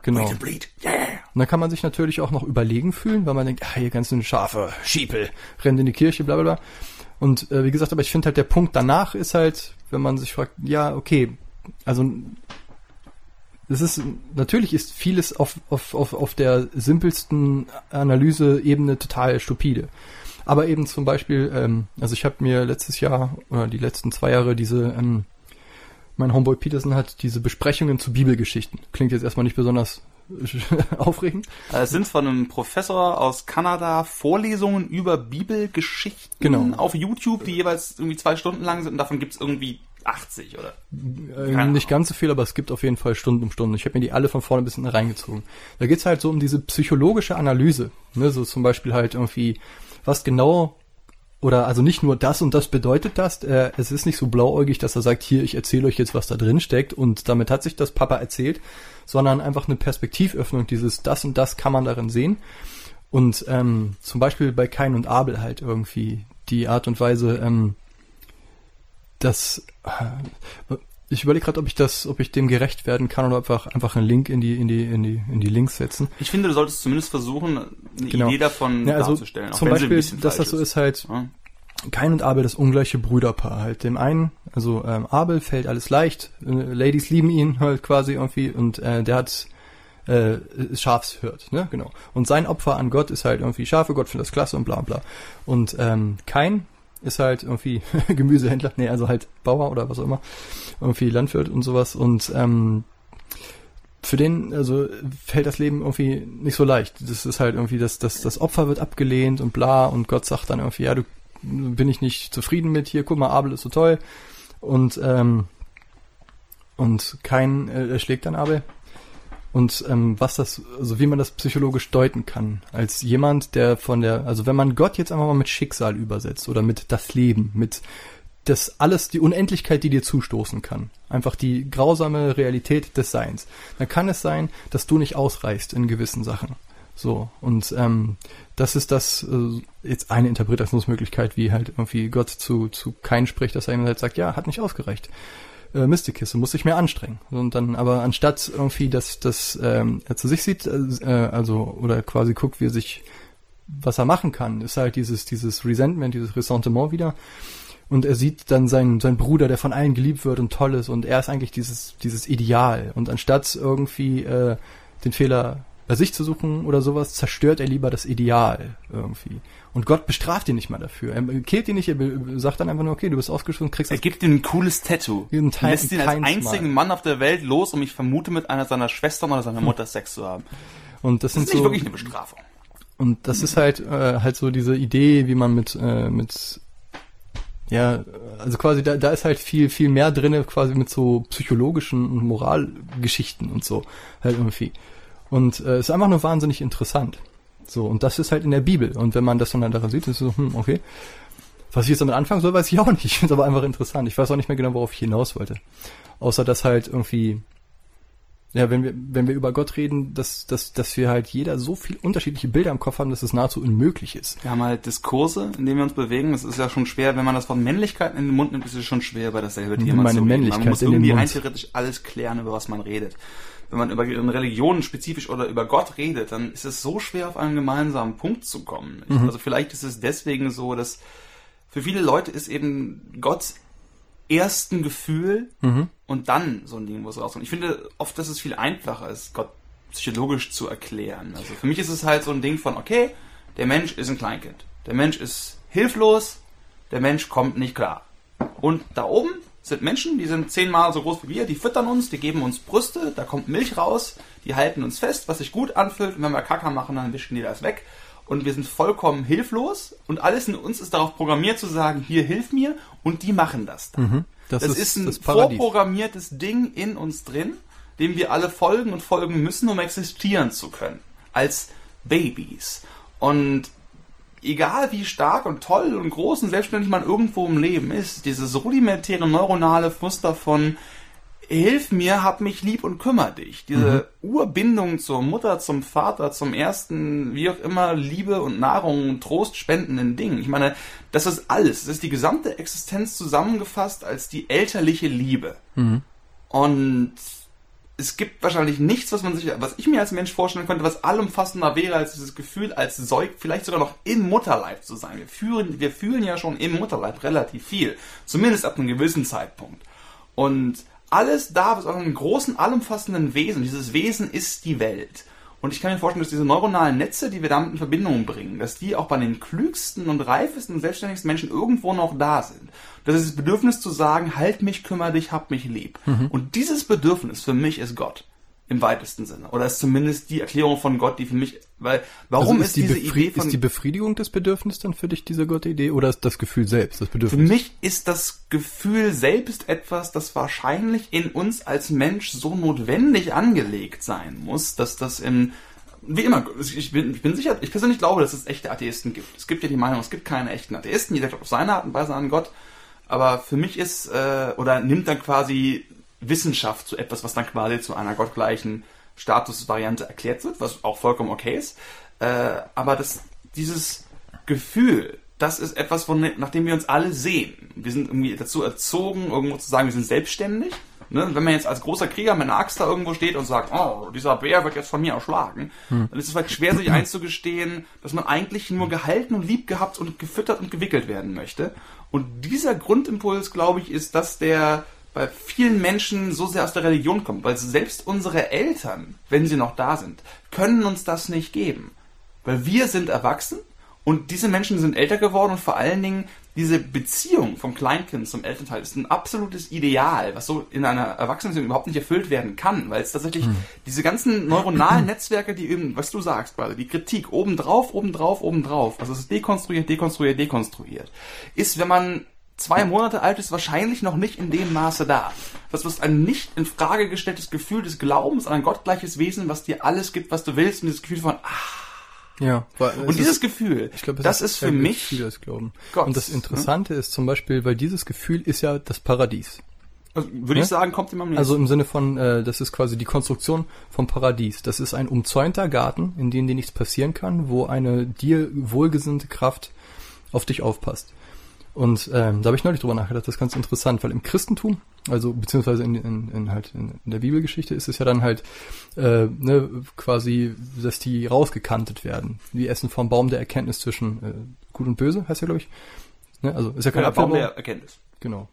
Speaker 1: Genau. Und dann kann man sich natürlich auch noch überlegen fühlen, weil man denkt, ah, hier ganzen Schafe, Schiepel, rennen in die Kirche, bla bla bla. Und äh, wie gesagt, aber ich finde halt der Punkt danach ist halt, wenn man sich fragt, ja, okay, also es ist natürlich ist vieles auf, auf, auf, auf der simpelsten Analyseebene total stupide. Aber eben zum Beispiel, ähm, also ich habe mir letztes Jahr oder die letzten zwei Jahre diese, ähm, mein Homeboy Peterson hat diese Besprechungen zu Bibelgeschichten. Klingt jetzt erstmal nicht besonders aufregend.
Speaker 2: Äh, es sind von einem Professor aus Kanada Vorlesungen über Bibelgeschichten
Speaker 1: genau.
Speaker 2: auf YouTube, die jeweils irgendwie zwei Stunden lang sind und davon gibt es irgendwie 80 oder?
Speaker 1: Äh, nicht ganz so viel, aber es gibt auf jeden Fall Stunden um Stunden. Ich habe mir die alle von vorne bis hinten reingezogen. Da geht's halt so um diese psychologische Analyse. Ne? So zum Beispiel halt irgendwie, was genau oder also nicht nur das und das bedeutet das. Äh, es ist nicht so blauäugig, dass er sagt, hier, ich erzähle euch jetzt, was da drin steckt und damit hat sich das Papa erzählt, sondern einfach eine Perspektivöffnung, dieses das und das kann man darin sehen. Und ähm, zum Beispiel bei Kain und Abel halt irgendwie die Art und Weise, ähm, dass äh, ich überlege gerade, ob ich das, ob ich dem gerecht werden kann oder einfach einfach einen Link in die in die in die in die Links setzen.
Speaker 2: Ich finde, du solltest zumindest versuchen, eine genau. Idee davon
Speaker 1: ja, also darzustellen. Zum Beispiel, dass das so ist halt. Ja. Kain und Abel das ungleiche Brüderpaar halt. Dem einen, also ähm, Abel fällt alles leicht, äh, Ladies lieben ihn halt quasi irgendwie und äh, der hat äh, Schafshirt, ne, genau. Und sein Opfer an Gott ist halt irgendwie Schafe, Gott findet das klasse und bla bla. Und ähm, Kain ist halt irgendwie Gemüsehändler, nee, also halt Bauer oder was auch immer, irgendwie Landwirt und sowas und ähm, für den, also fällt das Leben irgendwie nicht so leicht. Das ist halt irgendwie, das, das, das Opfer wird abgelehnt und bla und Gott sagt dann irgendwie, ja, du bin ich nicht zufrieden mit hier, guck mal, Abel ist so toll. Und ähm, und kein äh, schlägt dann Abel. Und ähm, was das, also wie man das psychologisch deuten kann, als jemand, der von der, also wenn man Gott jetzt einfach mal mit Schicksal übersetzt oder mit das Leben, mit das alles, die Unendlichkeit, die dir zustoßen kann, einfach die grausame Realität des Seins, dann kann es sein, dass du nicht ausreichst in gewissen Sachen. So, und ähm, das ist das äh, jetzt eine Interpretationsmöglichkeit, wie halt irgendwie Gott zu, zu keinen spricht, dass er ihm halt sagt, ja, hat nicht ausgereicht äh, Mystikiste, muss sich mehr anstrengen. Und dann, aber anstatt irgendwie, dass, dass ähm, er zu sich sieht, äh, also oder quasi guckt, wie er sich, was er machen kann, ist halt dieses, dieses Resentment, dieses Ressentiment wieder. Und er sieht dann seinen, seinen Bruder, der von allen geliebt wird und toll ist, und er ist eigentlich dieses, dieses Ideal. Und anstatt irgendwie äh, den Fehler bei sich zu suchen oder sowas, zerstört er lieber das Ideal irgendwie. Und Gott bestraft ihn nicht mal dafür. Er killt ihn nicht, er sagt dann einfach nur, okay, du bist ausgeschlossen, kriegst
Speaker 2: Er gibt ihm ein cooles Tattoo.
Speaker 1: Ein
Speaker 2: Teil, lässt ihn als einzigen Mal. Mann auf der Welt los, um ich vermute mit einer seiner Schwestern oder seiner Mutter Sex zu haben.
Speaker 1: Und das,
Speaker 2: das
Speaker 1: ist
Speaker 2: nicht
Speaker 1: so,
Speaker 2: wirklich eine Bestrafung.
Speaker 1: Und das ist halt äh, halt so diese Idee, wie man mit äh, mit ja, also quasi da, da ist halt viel viel mehr drinne, quasi mit so psychologischen und Moralgeschichten und so halt irgendwie. Und äh, ist einfach nur wahnsinnig interessant. So, und das ist halt in der Bibel. Und wenn man das dann daran sieht, ist so, hm, okay. Was ich jetzt damit anfangen soll, weiß ich auch nicht. Ich finde es aber einfach interessant. Ich weiß auch nicht mehr genau, worauf ich hinaus wollte. Außer dass halt irgendwie, ja, wenn wir, wenn wir über Gott reden, dass, dass, dass wir halt jeder so viel unterschiedliche Bilder im Kopf haben, dass es nahezu unmöglich ist.
Speaker 2: Wir haben halt Diskurse, in denen wir uns bewegen. Es ist ja schon schwer, wenn man das Wort Männlichkeit in den Mund nimmt, ist es schon schwer, bei dasselbe Thema
Speaker 1: Meine zu reden. Männlichkeit
Speaker 2: man muss irgendwie rein theoretisch alles klären, über was man redet wenn man über Religionen spezifisch oder über Gott redet, dann ist es so schwer, auf einen gemeinsamen Punkt zu kommen. Mhm. Also vielleicht ist es deswegen so, dass für viele Leute ist eben Gott erst ein Gefühl mhm. und dann so ein Ding, wo es rauskommt. Ich finde oft, dass es viel einfacher ist, Gott psychologisch zu erklären. Also für mich ist es halt so ein Ding von, okay, der Mensch ist ein Kleinkind. Der Mensch ist hilflos, der Mensch kommt nicht klar. Und da oben sind Menschen, die sind zehnmal so groß wie wir, die füttern uns, die geben uns Brüste, da kommt Milch raus, die halten uns fest, was sich gut anfühlt und wenn wir Kacker machen, dann wischen die das weg und wir sind vollkommen hilflos und alles in uns ist darauf programmiert zu sagen, hier hilf mir und die machen das dann. Mhm, das, das, ist, ist ein vorprogrammiertes Ding in uns drin, dem wir alle folgen und folgen müssen, um existieren zu können. Als Babys. Und egal wie stark und toll und groß und selbstständig man irgendwo im Leben ist, dieses rudimentäre neuronale Muster von Hilf mir, hab mich lieb und kümmere dich. Diese mhm. Urbindung zur Mutter, zum Vater, zum ersten, wie auch immer, Liebe und Nahrung und Trost spendenden Ding. Ich meine, das ist alles. Das ist die gesamte Existenz zusammengefasst als die elterliche Liebe. Mhm. Und es gibt wahrscheinlich nichts, was man sich, was ich mir als Mensch vorstellen könnte, was allumfassender wäre als dieses Gefühl, als Säug, vielleicht sogar noch im Mutterleib zu sein. Wir fühlen, wir fühlen ja schon im Mutterleib relativ viel. Zumindest ab einem gewissen Zeitpunkt. Und alles da ist auch einem großen, allumfassenden Wesen. Dieses Wesen ist die Welt. Und ich kann mir vorstellen, dass diese neuronalen Netze, die wir damit in Verbindung bringen, dass die auch bei den klügsten und reifesten und selbstständigsten Menschen irgendwo noch da sind. Das ist das Bedürfnis zu sagen, halt mich, kümmere dich, hab mich lieb. Mhm. Und dieses Bedürfnis für mich ist Gott im weitesten Sinne. Oder ist zumindest die Erklärung von Gott, die für mich, weil, warum also ist, ist die diese Idee von...
Speaker 1: Ist die Befriedigung des Bedürfnisses dann für dich diese Gott-Idee oder ist das Gefühl selbst, das Bedürfnis?
Speaker 2: Für mich ist das Gefühl selbst etwas, das wahrscheinlich in uns als Mensch so notwendig angelegt sein muss, dass das in wie immer, ich bin, ich bin sicher, ich persönlich glaube, dass es echte Atheisten gibt. Es gibt ja die Meinung, es gibt keine echten Atheisten, jeder glaubt auf seine Art und Weise an Gott. Aber für mich ist, äh, oder nimmt dann quasi Wissenschaft zu etwas, was dann quasi zu einer gottgleichen Statusvariante erklärt wird, was auch vollkommen okay ist. Äh, aber das, dieses Gefühl, das ist etwas, von, nach dem wir uns alle sehen. Wir sind irgendwie dazu erzogen, irgendwo zu sagen, wir sind selbstständig. Ne? Wenn man jetzt als großer Krieger mit einer Axt da irgendwo steht und sagt, oh, dieser Bär wird jetzt von mir erschlagen, hm. dann ist es vielleicht schwer, sich einzugestehen, dass man eigentlich nur gehalten und lieb gehabt und gefüttert und gewickelt werden möchte. Und dieser Grundimpuls, glaube ich, ist das, der bei vielen Menschen so sehr aus der Religion kommt, weil selbst unsere Eltern, wenn sie noch da sind, können uns das nicht geben. Weil wir sind erwachsen und diese Menschen sind älter geworden und vor allen Dingen diese Beziehung vom Kleinkind zum Elternteil ist ein absolutes Ideal, was so in einer Erwachsenenbeziehung überhaupt nicht erfüllt werden kann, weil es tatsächlich hm. diese ganzen neuronalen Netzwerke, die eben, was du sagst, quasi, die Kritik obendrauf, obendrauf, obendrauf, also es ist dekonstruiert, dekonstruiert, dekonstruiert, ist, wenn man zwei Monate alt ist, wahrscheinlich noch nicht in dem Maße da. Das ist ein nicht in Frage gestelltes Gefühl des Glaubens an ein gottgleiches Wesen, was dir alles gibt, was du willst, und dieses Gefühl von, ah,
Speaker 1: ja,
Speaker 2: und dieses ist, Gefühl,
Speaker 1: ich glaube, das ist für mich Gefühl, das Glauben. Gott, und das ne? Interessante ne? ist zum Beispiel, weil dieses Gefühl ist ja das Paradies.
Speaker 2: Also, würde ne? ich sagen, kommt immer
Speaker 1: am Also im Sinne von, äh, das ist quasi die Konstruktion vom Paradies. Das ist ein umzäunter Garten, in dem dir nichts passieren kann, wo eine dir wohlgesinnte Kraft auf dich aufpasst. Und ähm, da habe ich neulich drüber nachgedacht, das ist ganz interessant, weil im Christentum, also beziehungsweise in, in, in halt in, in der Bibelgeschichte ist es ja dann halt äh, ne, quasi, dass die rausgekantet werden. Die essen vom Baum der Erkenntnis zwischen äh, Gut und Böse, heißt ja, glaube ich. Ne? Also ist ja kein ja,
Speaker 2: Baum der Erkenntnis.
Speaker 1: Genau.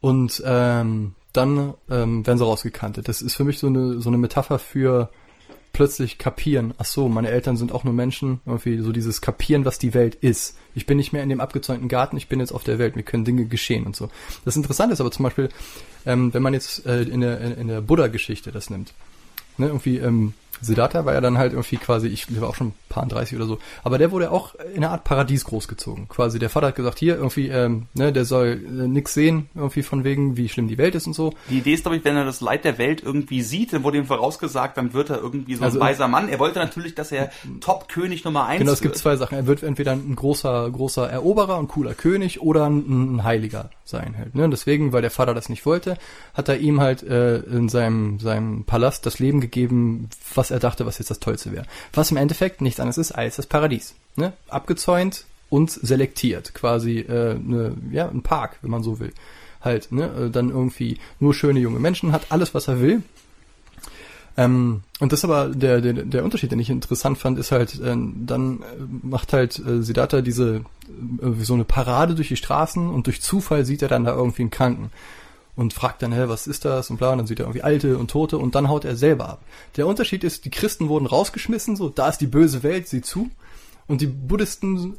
Speaker 1: Und ähm, dann ähm, werden sie rausgekantet. Das ist für mich so eine so eine Metapher für plötzlich kapieren, ach so, meine Eltern sind auch nur Menschen, irgendwie so dieses Kapieren, was die Welt ist. Ich bin nicht mehr in dem abgezäunten Garten, ich bin jetzt auf der Welt, mir können Dinge geschehen und so. Das Interessante ist aber zum Beispiel, ähm, wenn man jetzt äh, in der, in der Buddha-Geschichte das nimmt, ne, irgendwie, ähm, Siddhartha war ja dann halt irgendwie quasi, ich war auch schon paar 30 oder so, aber der wurde auch in einer Art Paradies großgezogen. Quasi der Vater hat gesagt, hier irgendwie, ähm, ne, der soll äh, nix sehen, irgendwie von wegen, wie schlimm die Welt ist und so.
Speaker 2: Die Idee ist, glaube ich, wenn er das Leid der Welt irgendwie sieht, dann wurde ihm vorausgesagt, dann wird er irgendwie so also, ein weiser Mann. Er wollte natürlich, dass er Top-König Nummer eins
Speaker 1: Genau, es gibt zwei Sachen. Er wird entweder ein großer, großer Eroberer, ein cooler König oder ein, ein Heiliger sein halt. Ne? Und deswegen, weil der Vater das nicht wollte, hat er ihm halt äh, in seinem, seinem Palast das Leben gegeben, was er dachte, was jetzt das Tollste wäre. Was im Endeffekt nichts anderes ist als das Paradies. Ne? Abgezäunt und selektiert. Quasi äh, ne, ja, ein Park, wenn man so will. Halt, ne? Äh, dann irgendwie nur schöne junge Menschen, hat alles, was er will. Ähm, und das aber der, der, der Unterschied, den ich interessant fand, ist halt, äh, dann äh, macht halt äh, Siddhartha diese äh, so eine Parade durch die Straßen und durch Zufall sieht er dann da irgendwie einen Kranken und fragt dann, hä, was ist das und bla, und dann sieht er irgendwie Alte und Tote und dann haut er selber ab. Der Unterschied ist, die Christen wurden rausgeschmissen, so, da ist die böse Welt, sieh zu. Und die Buddhisten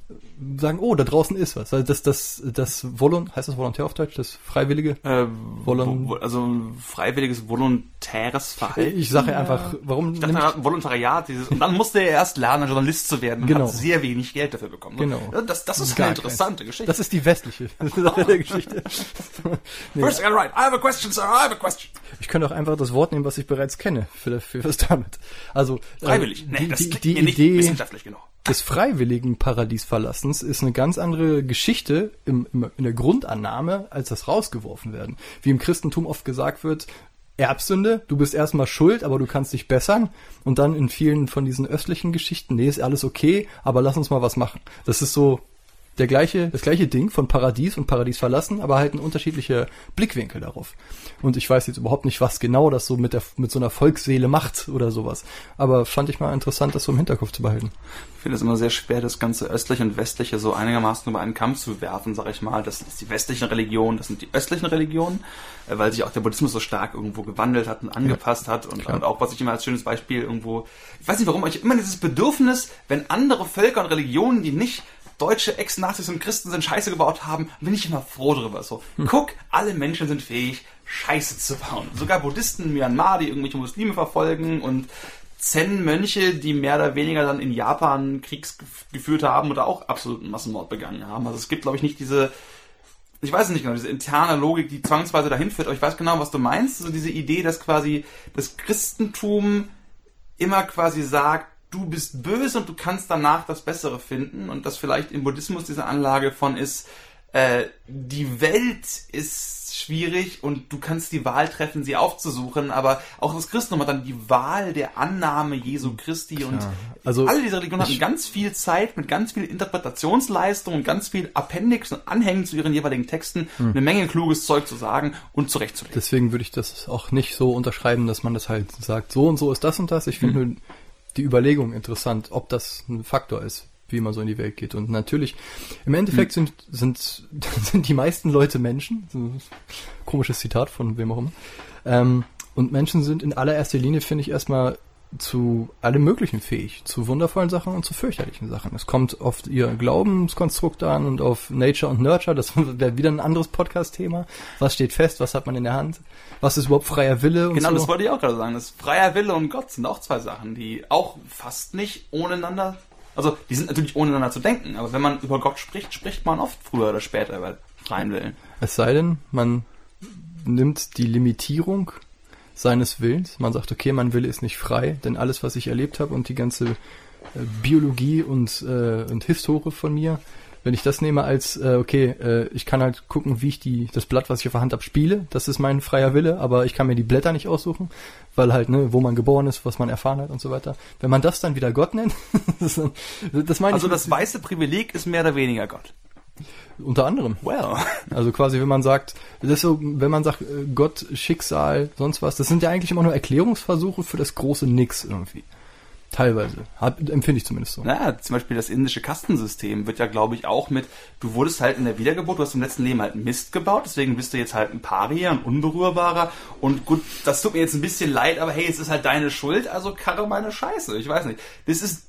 Speaker 1: sagen, oh, da draußen ist was. Also das, das, das Volon, heißt das Volontär auf Deutsch, das Freiwillige?
Speaker 2: Äh, Volon also ein freiwilliges, volontäres Verhalten.
Speaker 1: Ich sage einfach, warum?
Speaker 2: Ich dachte, er hat ein Volontariat, dieses, und dann musste er erst lernen, Journalist zu werden.
Speaker 1: Genau.
Speaker 2: Hat sehr wenig Geld dafür bekommen.
Speaker 1: Genau.
Speaker 2: Das, das ist Gar eine interessante keins. Geschichte.
Speaker 1: Das ist die westliche Sache der Geschichte.
Speaker 2: nee. First, right. I have a question, sir. I have a question.
Speaker 1: Ich könnte auch einfach das Wort nehmen, was ich bereits kenne, für, für was damit. Also,
Speaker 2: äh, Freiwillig.
Speaker 1: Äh, nee, das die, die, die Idee, wissenschaftlich genug des freiwilligen Paradiesverlassens ist eine ganz andere Geschichte im, im, in der Grundannahme als das rausgeworfen werden. Wie im Christentum oft gesagt wird, Erbsünde, du bist erstmal schuld, aber du kannst dich bessern. Und dann in vielen von diesen östlichen Geschichten, nee, ist alles okay, aber lass uns mal was machen. Das ist so der gleiche, das gleiche Ding von Paradies und Paradies verlassen, aber halt ein unterschiedlicher Blickwinkel darauf. Und ich weiß jetzt überhaupt nicht, was genau das so mit der, mit so einer Volksseele macht oder sowas. Aber fand ich mal interessant, das so im Hinterkopf zu behalten.
Speaker 2: Ich finde es immer sehr schwer, das ganze östliche und westliche so einigermaßen über einen Kamm zu werfen, sag ich mal. Das ist die westlichen Religionen, das sind die östlichen Religionen, äh, weil sich auch der Buddhismus so stark irgendwo gewandelt hat und angepasst ja, hat. Und, und, auch, was ich immer als schönes Beispiel irgendwo, ich weiß nicht warum, aber ich immer dieses Bedürfnis, wenn andere Völker und Religionen, die nicht deutsche Ex-Nazis und Christen sind Scheiße gebaut haben, bin ich immer froh drüber. So, hm. guck, alle Menschen sind fähig, Scheiße zu bauen. Sogar Buddhisten in Myanmar, die irgendwelche Muslime verfolgen und Zen-Mönche, die mehr oder weniger dann in Japan Kriegs geführt haben oder auch absoluten Massenmord begangen haben. Also es gibt, glaube ich, nicht diese, ich weiß nicht genau, diese interne Logik, die zwangsweise dahin führt, aber ich weiß genau, was du meinst. So also diese Idee, dass quasi das Christentum immer quasi sagt, du bist böse und du kannst danach das Bessere finden und dass vielleicht im Buddhismus diese Anlage von ist, äh, die Welt ist schwierig und du kannst die Wahl treffen, sie aufzusuchen, aber auch das Christentum hat dann die Wahl der Annahme Jesu Christi Klar. und
Speaker 1: also
Speaker 2: alle diese Religionen hatten ganz viel Zeit mit ganz viel Interpretationsleistung und ganz viel Appendix und Anhängen zu ihren jeweiligen Texten, hm. eine Menge kluges Zeug zu sagen und zurechtzulegen.
Speaker 1: Deswegen würde ich das auch nicht so unterschreiben, dass man das halt sagt, so und so ist das und das. Ich finde hm die Überlegung interessant, ob das ein Faktor ist. wie man so in die Welt geht. Und natürlich, im Endeffekt sind, sind, sind die meisten Leute Menschen. Komisches Zitat von wem auch immer. Ähm, und Menschen sind in allererster Linie, finde ich, erstmal zu allem Möglichen fähig. Zu wundervollen Sachen und zu fürchterlichen Sachen. Es kommt auf ihr Glaubenskonstrukt an und auf Nature und Nurture. Das wäre wieder ein anderes Podcast-Thema. Was steht fest? Was hat man in der Hand? Was ist überhaupt freier Wille?
Speaker 2: Genau,
Speaker 1: so?
Speaker 2: das wollte ich auch gerade sagen. Das freier Wille und Gott sind auch zwei Sachen, die auch fast nicht ohneinander, also die sind natürlich ohneinander zu denken, aber wenn man über Gott spricht, spricht man oft früher oder später über freien Willen.
Speaker 1: Es sei denn, man nimmt die Limitierung seines Willens. Man sagt, okay, mein Wille ist nicht frei, denn alles, was ich erlebt habe und die ganze äh, Biologie und, äh, und Historie von mir, wenn ich das nehme als, äh, okay, äh, ich kann halt gucken, wie ich die, das Blatt, was ich auf der Hand habe, spiele, das ist mein freier Wille, aber ich kann mir die Blätter nicht aussuchen, weil halt, ne, wo man geboren ist, was man erfahren hat und so weiter. Wenn man das dann wieder Gott nennt, das, das meine
Speaker 2: Also
Speaker 1: ich.
Speaker 2: das weiße Privileg ist mehr oder weniger Gott.
Speaker 1: Unter anderem.
Speaker 2: Well.
Speaker 1: Also quasi, wenn man sagt, das ist so, wenn man sagt, äh, Gott, Schicksal, sonst was, das sind ja eigentlich immer nur Erklärungsversuche für das große Nix irgendwie. Teilweise. Hab, empfinde ich zumindest so.
Speaker 2: Naja, zum Beispiel das indische Kastensystem wird ja, glaube ich, auch mit, du wurdest halt in der Wiedergeburt, du hast im letzten Leben halt Mist gebaut, deswegen bist du jetzt halt ein Paria, ein Unberührbarer und gut, das tut mir jetzt ein bisschen leid, aber hey, es ist halt deine Schuld, also karre meine Scheiße, ich weiß nicht. Das ist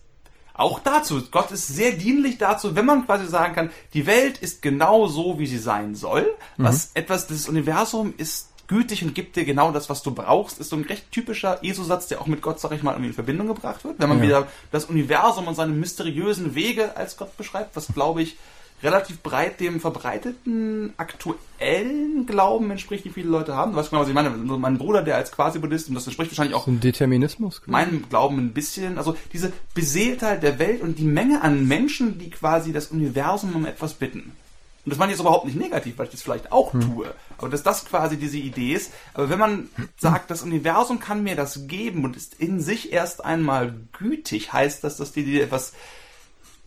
Speaker 2: auch dazu, Gott ist sehr dienlich dazu, wenn man quasi sagen kann, die Welt ist genau so, wie sie sein soll, was etwas, das Universum ist gütig und gibt dir genau das, was du brauchst, ist so ein recht typischer ESO-Satz, der auch mit Gott, sag ich mal, in Verbindung gebracht wird. Wenn man
Speaker 1: Ja.
Speaker 2: wieder das Universum und seine mysteriösen Wege als Gott beschreibt, was glaube ich relativ breit dem verbreiteten aktuellen Glauben entspricht, die viele Leute haben. Du weißt genau, was ich meine. Mein Bruder, der als Quasi-Buddhist, und das entspricht wahrscheinlich auch
Speaker 1: ein Determinismus.
Speaker 2: meinem Glauben ein bisschen, also diese Beseeltheit der Welt und die Menge an Menschen, die quasi das Universum um etwas bitten. Und das meine ich jetzt überhaupt nicht negativ, weil ich das vielleicht auch tue. Aber dass das quasi diese Idee ist. Aber wenn man sagt, das Universum kann mir das geben und ist in sich erst einmal gütig, heißt das, dass die, die etwas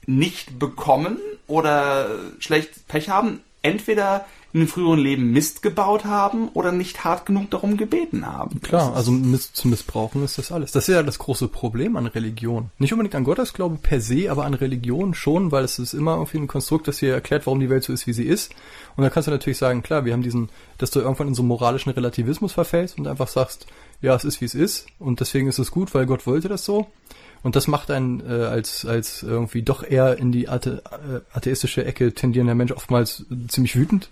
Speaker 2: nicht bekommen oder schlecht Pech haben, entweder in den früheren Leben Mist gebaut haben oder nicht hart genug darum gebeten haben.
Speaker 1: Klar, also miss zu missbrauchen ist das alles. Das ist ja das große Problem an Religion. Nicht unbedingt an Gottesglaube per se, aber an Religion schon, weil es ist immer irgendwie ein Konstrukt, das hier erklärt, warum die Welt so ist, wie sie ist. Und dann kannst du natürlich sagen, klar, wir haben diesen, dass du irgendwann in so einen moralischen Relativismus verfällst und einfach sagst, ja, es ist, wie es ist und deswegen ist es gut, weil Gott wollte das so. Und das macht einen äh, als, als irgendwie doch eher in die Athe, äh, atheistische Ecke tendierender Mensch oftmals ziemlich wütend.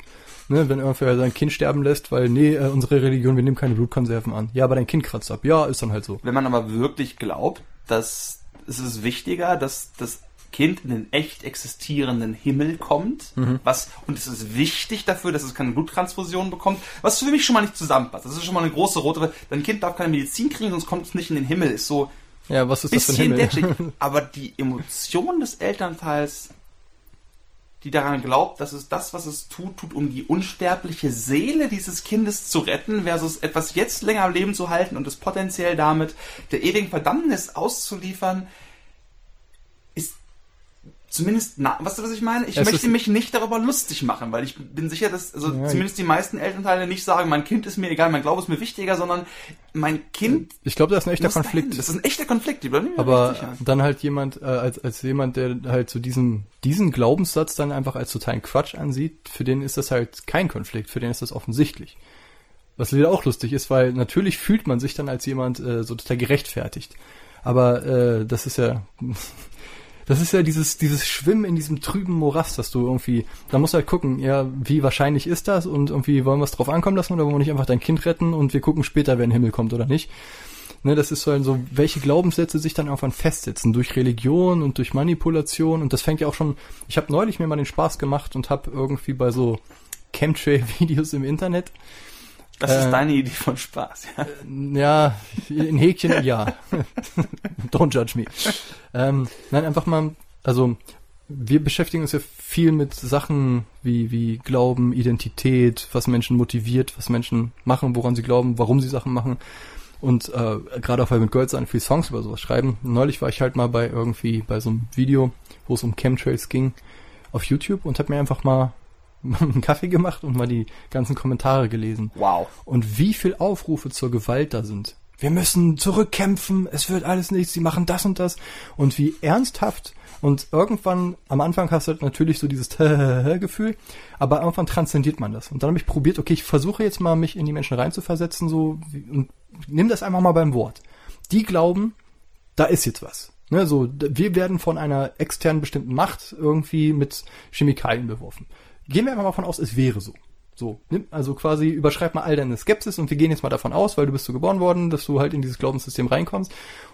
Speaker 1: Ne, wenn irgendwer sein Kind sterben lässt, weil, nee, äh, unsere Religion, wir nehmen keine Blutkonserven an. Ja, aber dein Kind kratzt ab. Ja, ist dann halt so.
Speaker 2: Wenn man aber wirklich glaubt, dass es ist wichtiger, dass das Kind in den echt existierenden Himmel kommt, was und es ist wichtig dafür, dass es keine Bluttransfusion bekommt, was für mich schon mal nicht zusammenpasst. Das ist schon mal eine große rote. Dein Kind darf keine Medizin kriegen, sonst kommt es nicht in den Himmel. Ist so
Speaker 1: Ja, was ist das für ein Himmel?
Speaker 2: detschig. Aber die Emotion des Elternteils, die daran glaubt, dass es das, was es tut, tut, um die unsterbliche Seele dieses Kindes zu retten, versus etwas jetzt länger am Leben zu halten und es potenziell damit der ewigen Verdammnis auszuliefern, zumindest, na, weißt du, was ich meine? Ich
Speaker 1: Es
Speaker 2: möchte mich nicht darüber lustig machen, weil ich bin sicher, dass, also
Speaker 1: Ja,
Speaker 2: zumindest die meisten Elternteile nicht sagen, mein Kind ist mir egal, mein Glaube ist mir wichtiger, sondern mein Kind
Speaker 1: Ich glaube, das ist ein echter
Speaker 2: muss dahin.
Speaker 1: Konflikt.
Speaker 2: Das ist ein echter Konflikt, die bin mir
Speaker 1: Aber dann halt jemand, äh, als, als jemand, der halt so diesen, diesen Glaubenssatz dann einfach als totalen Quatsch ansieht, für den ist das halt kein Konflikt, für den ist das offensichtlich. Was wieder auch lustig ist, weil natürlich fühlt man sich dann als jemand äh, so total gerechtfertigt. Aber äh, das ist ja, das ist ja dieses, dieses Schwimmen in diesem trüben Morast, dass du irgendwie, da musst du halt gucken, ja, wie wahrscheinlich ist das und irgendwie wollen wir es drauf ankommen lassen oder wollen wir nicht einfach dein Kind retten und wir gucken später, wer in den Himmel kommt oder nicht. Ne, das ist so, ein- so, welche Glaubenssätze sich dann irgendwann festsetzen durch Religion und durch Manipulation und das fängt ja auch schon. Ich habe neulich mir mal den Spaß gemacht und habe irgendwie bei so Chemtrail-Videos im Internet,
Speaker 2: Das
Speaker 1: äh,
Speaker 2: ist deine Idee von Spaß, ja.
Speaker 1: ja, in Häkchen, ja, don't judge me. Ähm, nein, einfach mal, also wir beschäftigen uns ja viel mit Sachen wie, wie Glauben, Identität, was Menschen motiviert, was Menschen machen, woran sie glauben, warum sie Sachen machen. Und äh, gerade auch weil wir mit Goldstein viel Songs über sowas schreiben. Neulich war ich halt mal bei irgendwie bei so einem Video, wo es um Chemtrails ging, auf YouTube und habe mir einfach mal einen Kaffee gemacht und mal die ganzen Kommentare gelesen.
Speaker 2: Wow.
Speaker 1: Und wie viel Aufrufe zur Gewalt da sind. wir müssen zurückkämpfen, es wird alles nichts, sie machen das und das. Und wie ernsthaft und irgendwann, am Anfang hast du halt natürlich so dieses Gefühl, aber irgendwann transzendiert man das. Und dann habe ich probiert, okay, ich versuche jetzt mal, mich in die Menschen reinzuversetzen, so, und nimm das einfach mal beim Wort. Die glauben, da ist jetzt was. Ne, so, wir werden von einer externen bestimmten Macht irgendwie mit Chemikalien beworfen. Gehen wir einfach mal davon aus, es wäre so. So, nimm, also quasi überschreib mal all deine Skepsis und wir gehen jetzt mal davon aus, weil du bist so geboren worden, dass du halt in dieses Glaubenssystem reinkommst.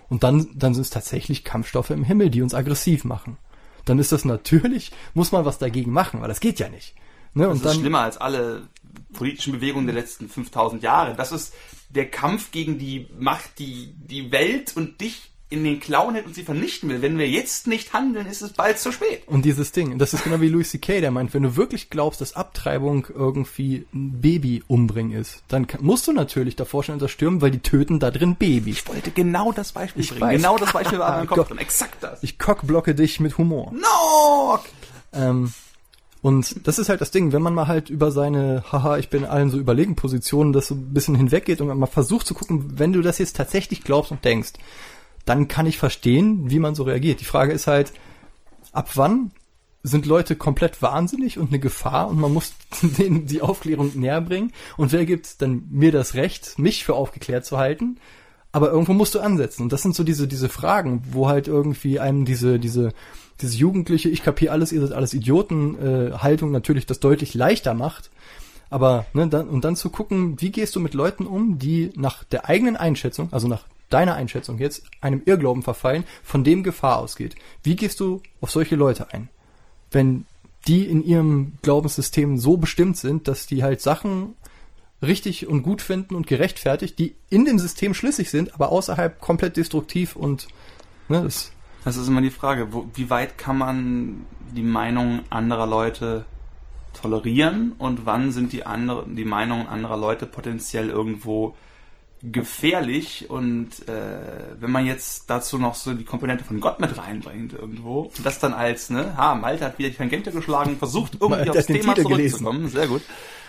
Speaker 1: Und dann, dann sind es tatsächlich Kampfstoffe im Himmel, die uns aggressiv machen. Dann ist das natürlich, muss man was dagegen machen, weil das geht ja nicht.
Speaker 2: Ne? Das und ist dann, schlimmer als alle politischen Bewegungen der letzten 5000 Jahre. Das ist der Kampf gegen die Macht, die die Welt und dich in den Klauen hält und sie vernichten will. Wenn wir jetzt nicht handeln, ist es bald zu spät.
Speaker 1: Und dieses Ding, das ist genau wie Louis C.K., der meint, wenn du wirklich glaubst, dass Abtreibung irgendwie ein Baby umbringen ist, dann musst du natürlich davor schon unterstürmen, weil die töten da drin Baby.
Speaker 2: Ich wollte genau das Beispiel
Speaker 1: ich bringen. Weiß.
Speaker 2: Genau das Beispiel war in meinem Kopf drin. Exakt das.
Speaker 1: Ich cockblocke dich mit Humor.
Speaker 2: No!
Speaker 1: Ähm, und das ist halt das Ding, wenn man mal halt über seine, haha, ich bin allen so überlegen Positionen, das so ein bisschen hinweggeht und man mal versucht zu gucken, wenn du das jetzt tatsächlich glaubst und denkst, dann kann ich verstehen, wie man so reagiert. Die Frage ist halt, ab wann sind Leute komplett wahnsinnig und eine Gefahr und man muss denen die Aufklärung näher bringen und wer gibt dann mir das Recht, mich für aufgeklärt zu halten? Aber irgendwo musst du ansetzen. Und das sind so diese, diese Fragen, wo halt irgendwie einem diese, diese, diese jugendliche, ich kapiere alles, ihr seid alles Idioten, äh, Haltung natürlich das deutlich leichter macht. Aber, ne, dann, und dann zu gucken, wie gehst du mit Leuten um, die nach der eigenen Einschätzung, also nach deiner Einschätzung jetzt einem Irrglauben verfallen, von dem Gefahr ausgeht. Wie gehst du auf solche Leute ein? Wenn die in ihrem Glaubenssystem so bestimmt sind, dass die halt Sachen richtig und gut finden und gerechtfertigt, die in dem System schlüssig sind, aber außerhalb komplett destruktiv und ne,
Speaker 2: das, das ist immer die Frage, wo, wie weit kann man die Meinung anderer Leute tolerieren und wann sind die andere, die Meinungen anderer Leute potenziell irgendwo gefährlich und äh, wenn man jetzt dazu noch so die Komponente von Gott mit reinbringt irgendwo und das dann als, ne, ha, Malte hat wieder die Tangente geschlagen, versucht irgendwie aufs Thema Titel zurückzukommen, gelesen. sehr gut.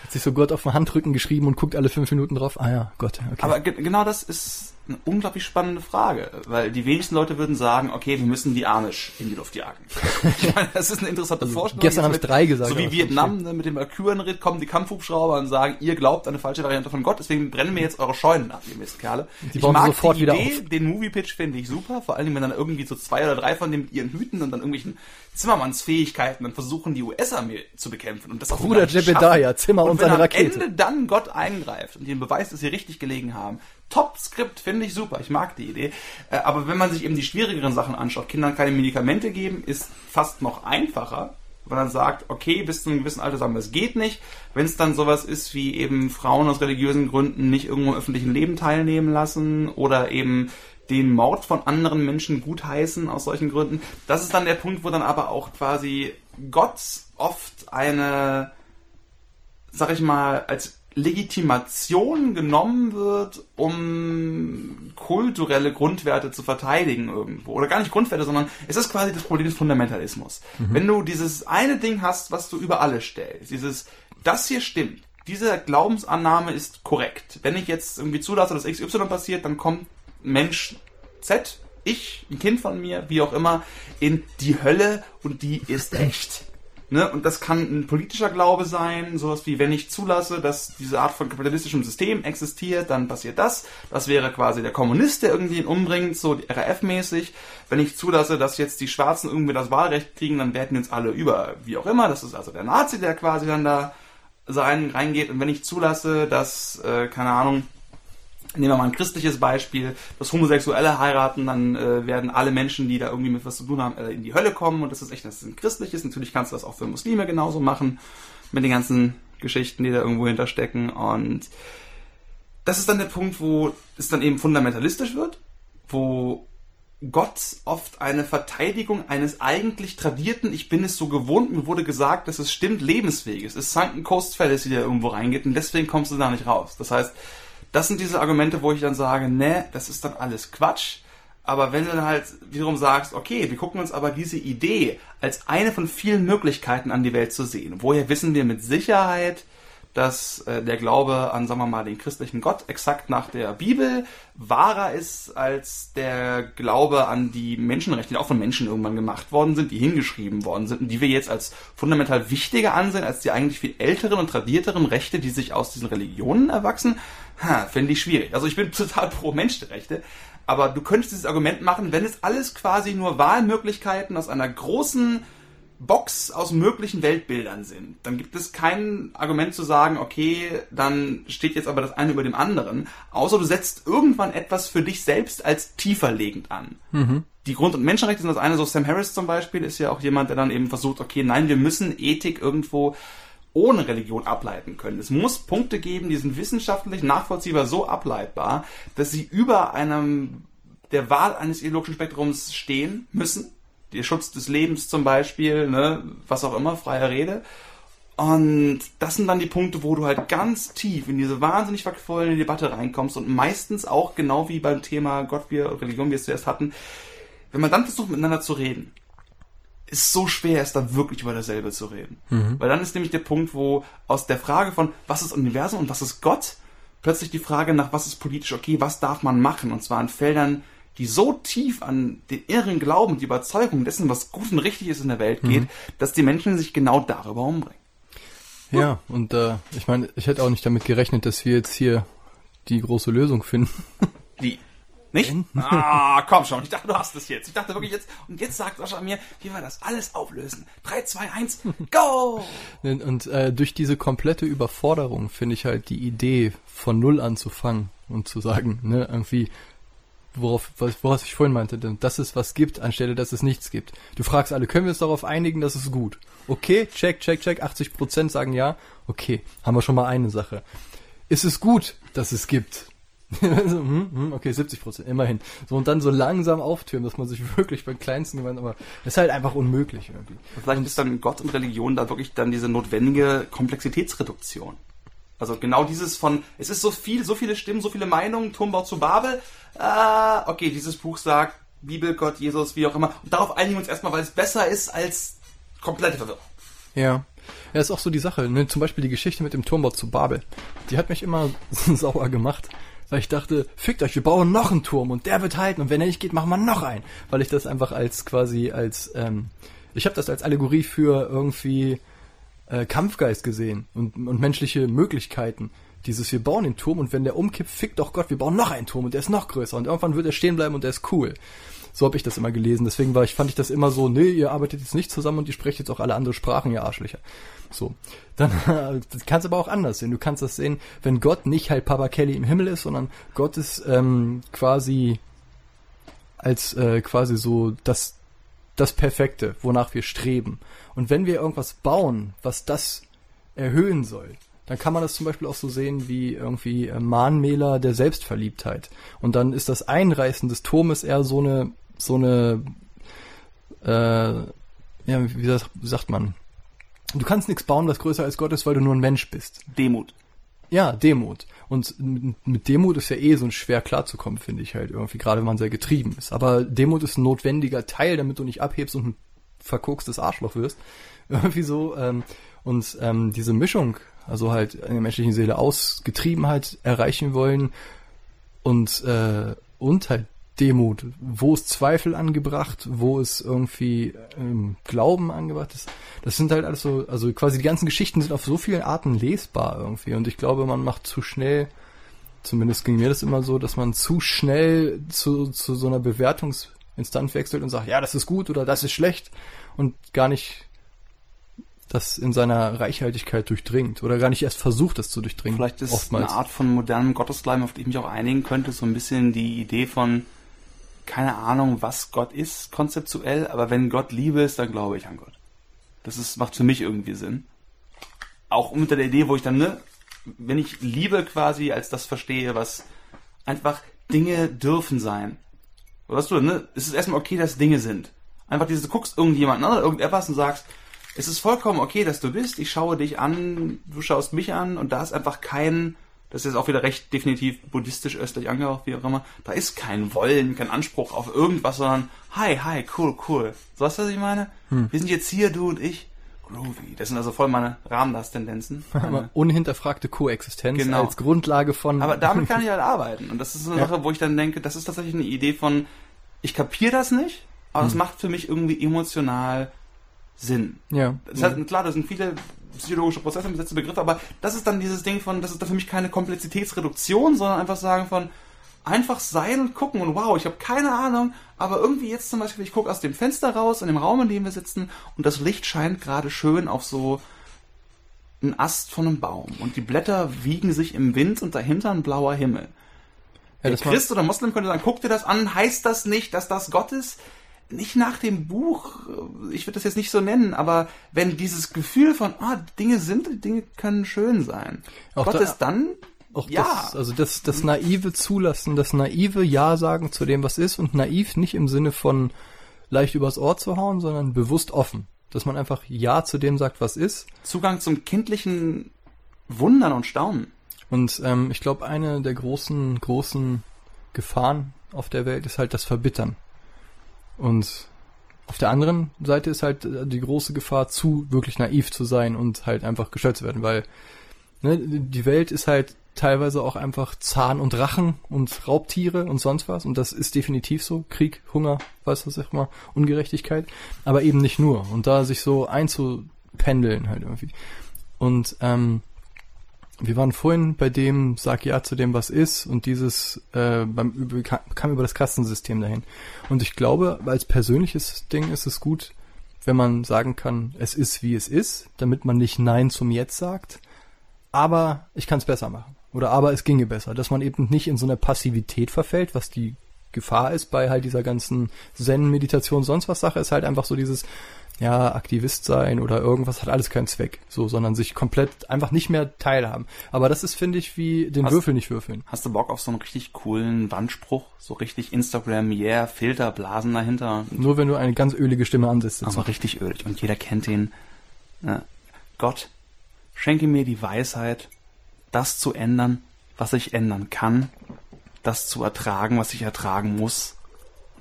Speaker 1: Hat sich so Gott auf den Handrücken geschrieben und guckt alle fünf Minuten drauf, ah ja, Gott,
Speaker 2: okay. Aber genau das ist eine unglaublich spannende Frage, weil die wenigsten Leute würden sagen, okay, wir müssen die Amish in die Luft jagen. ich meine, das ist eine interessante also Vorstellung.
Speaker 1: Gestern habe ich drei gesagt.
Speaker 2: So wie Vietnam ne, mit dem Mercury-Ritt kommen die Kampfhubschrauber und sagen, ihr glaubt an eine falsche Variante von Gott, deswegen brennen wir jetzt eure Scheunen ab, ihr Mistkerle.
Speaker 1: Die ich mag sofort die Idee,
Speaker 2: auf. den Movie-Pitch finde ich super, vor allem wenn dann irgendwie so zwei oder drei von dem mit ihren Hüten und dann irgendwelchen Zimmermannsfähigkeiten dann versuchen, die US-Armee zu bekämpfen. Und das
Speaker 1: Bruder Jebediah, Zimmer und, und seine Rakete.
Speaker 2: Wenn am Ende dann Gott eingreift und ihnen beweist, dass sie richtig gelegen haben, Top-Skript, finde ich super. Ich mag die Idee. Äh, aber wenn man sich eben die schwierigeren Sachen anschaut, Kindern keine Medikamente geben, ist fast noch einfacher, weil man sagt, okay, bis zu einem gewissen Alter sagen wir, es geht nicht. Wenn es dann sowas ist wie eben Frauen aus religiösen Gründen nicht irgendwo im öffentlichen Leben teilnehmen lassen oder eben den Mord von anderen Menschen gutheißen aus solchen Gründen. Das ist dann der Punkt, wo dann aber auch quasi Gott oft eine, sag ich mal, als Legitimation genommen wird, um kulturelle Grundwerte zu verteidigen irgendwo. Oder gar nicht Grundwerte, sondern es ist quasi das Problem des Fundamentalismus. Mhm. Wenn du dieses eine Ding hast, was du über alles stellst, dieses, das hier stimmt, diese Glaubensannahme ist korrekt. Wenn ich jetzt irgendwie zulasse, dass XY passiert, dann kommt Mensch Z, ich, ein Kind von mir, wie auch immer, in die Hölle und die ist echt. Ne? Und das kann ein politischer Glaube sein, sowas wie, wenn ich zulasse, dass diese Art von kapitalistischem System existiert, dann passiert das. Das wäre quasi der Kommunist, der irgendwie ihn umbringt, so RAF-mäßig. Wenn ich zulasse, dass jetzt die Schwarzen irgendwie das Wahlrecht kriegen, dann werden uns alle über, wie auch immer. Das ist also der Nazi, der quasi dann da sein, reingeht. Und wenn ich zulasse, dass, äh, keine Ahnung, Nehmen wir mal ein christliches Beispiel, dass Homosexuelle heiraten, dann äh, werden alle Menschen, die da irgendwie mit was zu tun haben, äh, in die Hölle kommen und das ist echt, das ist ein christliches. Natürlich kannst du das auch für Muslime genauso machen, mit den ganzen Geschichten, die da irgendwo hinterstecken und das ist dann der Punkt, wo es dann eben fundamentalistisch wird, wo Gott oft eine Verteidigung eines eigentlich tradierten, ich bin es so gewohnt, mir wurde gesagt, dass es stimmt, Lebensweges. Es ist Sunken Coast Fallacy, der irgendwo reingeht und deswegen kommst du da nicht raus. Das heißt, das sind diese Argumente, wo ich dann sage, ne, das ist dann alles Quatsch. Aber wenn du dann halt wiederum sagst, okay, wir gucken uns aber diese Idee als eine von vielen Möglichkeiten an die Welt zu sehen. Woher wissen wir mit Sicherheit, dass äh, der Glaube an, sagen wir mal, den christlichen Gott exakt nach der Bibel wahrer ist als der Glaube an die Menschenrechte, die auch von Menschen irgendwann gemacht worden sind, die hingeschrieben worden sind und die wir jetzt als fundamental wichtiger ansehen als die eigentlich viel älteren und tradierteren Rechte, die sich aus diesen Religionen erwachsen, ha, finde ich schwierig. Also ich bin total pro Menschenrechte, aber du könntest dieses Argument machen, wenn es alles quasi nur Wahlmöglichkeiten aus einer großen Box aus möglichen Weltbildern sind, dann gibt es kein Argument zu sagen, okay, dann steht jetzt aber das eine über dem anderen, außer du setzt irgendwann etwas für dich selbst als tieferlegend an. Mhm. Die Grund- und Menschenrechte sind das eine, so Sam Harris zum Beispiel ist ja auch jemand, der dann eben versucht, okay, nein, wir müssen Ethik irgendwo ohne Religion ableiten können. Es muss Punkte geben, die sind wissenschaftlich nachvollziehbar so ableitbar, dass sie über einem der Wahl eines ideologischen Spektrums stehen müssen der Schutz des Lebens zum Beispiel, ne, was auch immer, freie Rede. Und das sind dann die Punkte, wo du halt ganz tief in diese wahnsinnig verquollene Debatte reinkommst und meistens auch genau wie beim Thema Gott, wir, Religion, wie wir es zuerst hatten, wenn man dann versucht miteinander zu reden, ist so schwer, es da wirklich über dasselbe zu reden. Mhm. Weil dann ist nämlich der Punkt, wo aus der Frage von, was ist Universum und was ist Gott, plötzlich die Frage nach, was ist politisch okay, was darf man machen, und zwar in Feldern, die so tief an den inneren Glauben, die Überzeugung dessen, was gut und richtig ist in der Welt geht, mhm. dass die Menschen sich genau darüber umbringen.
Speaker 1: Ja, und äh, ich meine, ich hätte auch nicht damit gerechnet, dass wir jetzt hier die große Lösung finden.
Speaker 2: Wie? Nicht? Ah, komm schon. Ich dachte, du hast es jetzt. Ich dachte wirklich jetzt, und jetzt sagt Sascha mir, wie wir das alles auflösen. 3, 2, 1, go!
Speaker 1: Und, und äh, durch diese komplette Überforderung finde ich halt die Idee, von Null anzufangen und zu sagen, ne, irgendwie, worauf, worauf ich vorhin meinte, dass es was gibt, anstelle dass es nichts gibt. Du fragst alle, können wir uns darauf einigen, dass es gut? Okay, check, check, check, 80 Prozent sagen ja. Okay, haben wir schon mal eine Sache. Ist es gut, dass es gibt? Hm, hm, okay, 70 Prozent, immerhin. So, und dann so langsam auftürmen, dass man sich wirklich beim Kleinsten gewinnt, aber das ist halt einfach unmöglich irgendwie.
Speaker 2: Vielleicht und ist dann Gott und Religion da wirklich dann diese notwendige Komplexitätsreduktion. Also genau dieses von, es ist so viel, so viele Stimmen, so viele Meinungen, Turmbau zu Babel. Äh, okay, dieses Buch sagt, Bibel, Gott, Jesus, wie auch immer. Und darauf einigen wir uns erstmal, weil es besser ist als komplette Verwirrung.
Speaker 1: Ja. Ja, ist auch so die Sache. Ne? Zum Beispiel die Geschichte mit dem Turmbau zu Babel. Die hat mich immer sauer gemacht. Weil ich dachte, fickt euch, wir bauen noch einen Turm und der wird halten und wenn er nicht geht, machen wir noch einen. Weil ich das einfach als quasi als, ähm, ich habe das als Allegorie für irgendwie äh, Kampfgeist gesehen und, und menschliche Möglichkeiten. Dieses, wir bauen den Turm und wenn der umkippt, fickt doch Gott, wir bauen noch einen Turm und der ist noch größer und irgendwann wird er stehen bleiben und der ist cool. So habe ich das immer gelesen. Deswegen war ich, fand ich das immer so, nee, ihr arbeitet jetzt nicht zusammen und ihr sprecht jetzt auch alle andere Sprachen, ihr Arschlöcher. So. Dann das kannst aber auch anders sehen. Du kannst das sehen, wenn Gott nicht halt Papa Kelly im Himmel ist, sondern Gott ist ähm, quasi als äh, quasi so das das Perfekte, wonach wir streben. Und wenn wir irgendwas bauen, was das erhöhen soll, dann kann man das zum Beispiel auch so sehen wie irgendwie äh, Mahnmäler der Selbstverliebtheit. Und dann ist das Einreißen des Turmes eher so eine, so eine, äh, ja, wie sagt man? Du kannst nichts bauen, was größer als Gott ist, weil du nur ein Mensch bist.
Speaker 2: Demut.
Speaker 1: Ja, Demut. Und mit Demut ist ja eh so ein schwer klarzukommen, finde ich halt irgendwie, gerade wenn man sehr getrieben ist. Aber Demut ist ein notwendiger Teil, damit du nicht abhebst und ein verkokstes Arschloch wirst. Irgendwie so. Ähm, und ähm, diese Mischung, also halt in der menschlichen Seele Ausgetriebenheit erreichen wollen und, äh, und halt Demut. Wo ist Zweifel angebracht? Wo ist irgendwie ähm, Glauben angebracht? Das, das sind halt alles so, also quasi die ganzen Geschichten sind auf so vielen Arten lesbar irgendwie. Und ich glaube, man macht zu schnell, zumindest ging mir das immer so, dass man zu schnell zu, zu so einer Bewertungsinstanz wechselt und sagt, ja, das ist gut oder das ist schlecht und gar nicht das in seiner Reichhaltigkeit durchdringt oder gar nicht erst versucht, das zu durchdringen.
Speaker 2: Vielleicht ist oftmals. eine Art von modernem Gottesglauben, auf die ich mich auch einigen könnte, so ein bisschen die Idee von keine Ahnung, was Gott ist, konzeptuell, aber wenn Gott Liebe ist, dann glaube ich an Gott. Das ist, macht für mich irgendwie Sinn. Auch unter der Idee, wo ich dann, ne, wenn ich Liebe quasi als das verstehe, was einfach Dinge dürfen sein. Weißt du, ne, es ist erstmal okay, dass Dinge sind. Einfach dieses, du guckst irgendjemanden an oder irgendetwas und sagst, es ist vollkommen okay, dass du bist, ich schaue dich an, du schaust mich an und da ist einfach kein, das ist auch wieder recht definitiv buddhistisch östlich angehaucht, wie auch immer. Da ist kein Wollen, kein Anspruch auf irgendwas, sondern hi, hi, cool, cool. So weißt du, was ich meine? Hm. Wir sind jetzt hier, du und ich. groovy. Das sind also voll meine Rahmendas-Tendenzen.
Speaker 1: Aber unhinterfragte Koexistenz
Speaker 2: Genau.
Speaker 1: als Grundlage von.
Speaker 2: Aber damit kann ich halt arbeiten. Und das ist so eine
Speaker 1: Ja.
Speaker 2: Sache, wo ich dann denke, das ist tatsächlich eine Idee von, ich kapiere das nicht, aber
Speaker 1: Hm.
Speaker 2: es macht für mich irgendwie emotional Sinn.
Speaker 1: ja.
Speaker 2: Das heißt, klar, das sind viele psychologische Prozesse, besetzte Begriffe, aber das ist dann dieses Ding von, das ist dann für mich keine Komplexitätsreduktion, sondern einfach sagen von, einfach sein und gucken und wow, ich habe keine Ahnung, aber irgendwie jetzt zum Beispiel, ich gucke aus dem Fenster raus, in dem Raum, in dem wir sitzen und das Licht scheint gerade schön auf so einen Ast von einem Baum und die Blätter wiegen sich im Wind und dahinter ein blauer Himmel.
Speaker 1: ja,
Speaker 2: Der Christ oder Moslem könnte sagen, guck dir das an, heißt das nicht, dass das Gott ist? Nicht nach dem Buch, ich würde das jetzt nicht so nennen, aber wenn dieses Gefühl von, ah, Dinge sind, Dinge können schön sein.
Speaker 1: Auch
Speaker 2: Gott
Speaker 1: da-
Speaker 2: ist dann,
Speaker 1: auch
Speaker 2: ja.
Speaker 1: das, also das, das naive Zulassen, das naive Ja sagen zu dem, was ist und naiv nicht im Sinne von leicht übers Ohr zu hauen, sondern bewusst offen. Dass man einfach Ja zu dem sagt, was ist.
Speaker 2: Zugang zum kindlichen Wundern und Staunen.
Speaker 1: Und ähm, ich glaube, eine der großen, großen Gefahren auf der Welt ist halt das Verbittern. Und auf der anderen Seite ist halt äh, die große Gefahr, zu wirklich naiv zu sein und halt einfach gestört zu werden, weil ne, die Welt ist halt teilweise auch einfach Zahn und Rachen und Raubtiere und sonst was. Und das ist definitiv so. Krieg, Hunger, weiß was ich immer, Ungerechtigkeit. Aber eben nicht nur. Und da sich so einzupendeln halt irgendwie. Und ähm, wir waren vorhin bei dem, sag ja zu dem, was ist, und dieses äh, beim, kam über das Kastensystem dahin. Und ich glaube, als persönliches Ding ist es gut, wenn man sagen kann, es ist wie es ist, damit man nicht Nein zum Jetzt sagt, aber ich kann es besser machen. Oder aber es ginge besser, dass man eben nicht in so eine Passivität verfällt, was die Gefahr ist bei halt dieser ganzen Zen-Meditation, sonst was Sache, ist halt einfach so dieses, ja, Aktivist sein oder irgendwas hat alles keinen Zweck, so, sondern sich komplett einfach nicht mehr teilhaben. Aber das ist, finde ich, wie den
Speaker 2: Hast-
Speaker 1: Würfel nicht würfeln.
Speaker 2: Hast du Bock auf so einen richtig coolen Wandspruch? So richtig Instagram, yeah, Filter, Blasen dahinter.
Speaker 1: Nur wenn du eine ganz ölige Stimme ansetzt.
Speaker 2: Aber richtig ölig. Und jeder kennt den. Ne? Gott, schenke mir die Weisheit, das zu ändern, was ich ändern kann, das zu ertragen, was ich ertragen muss.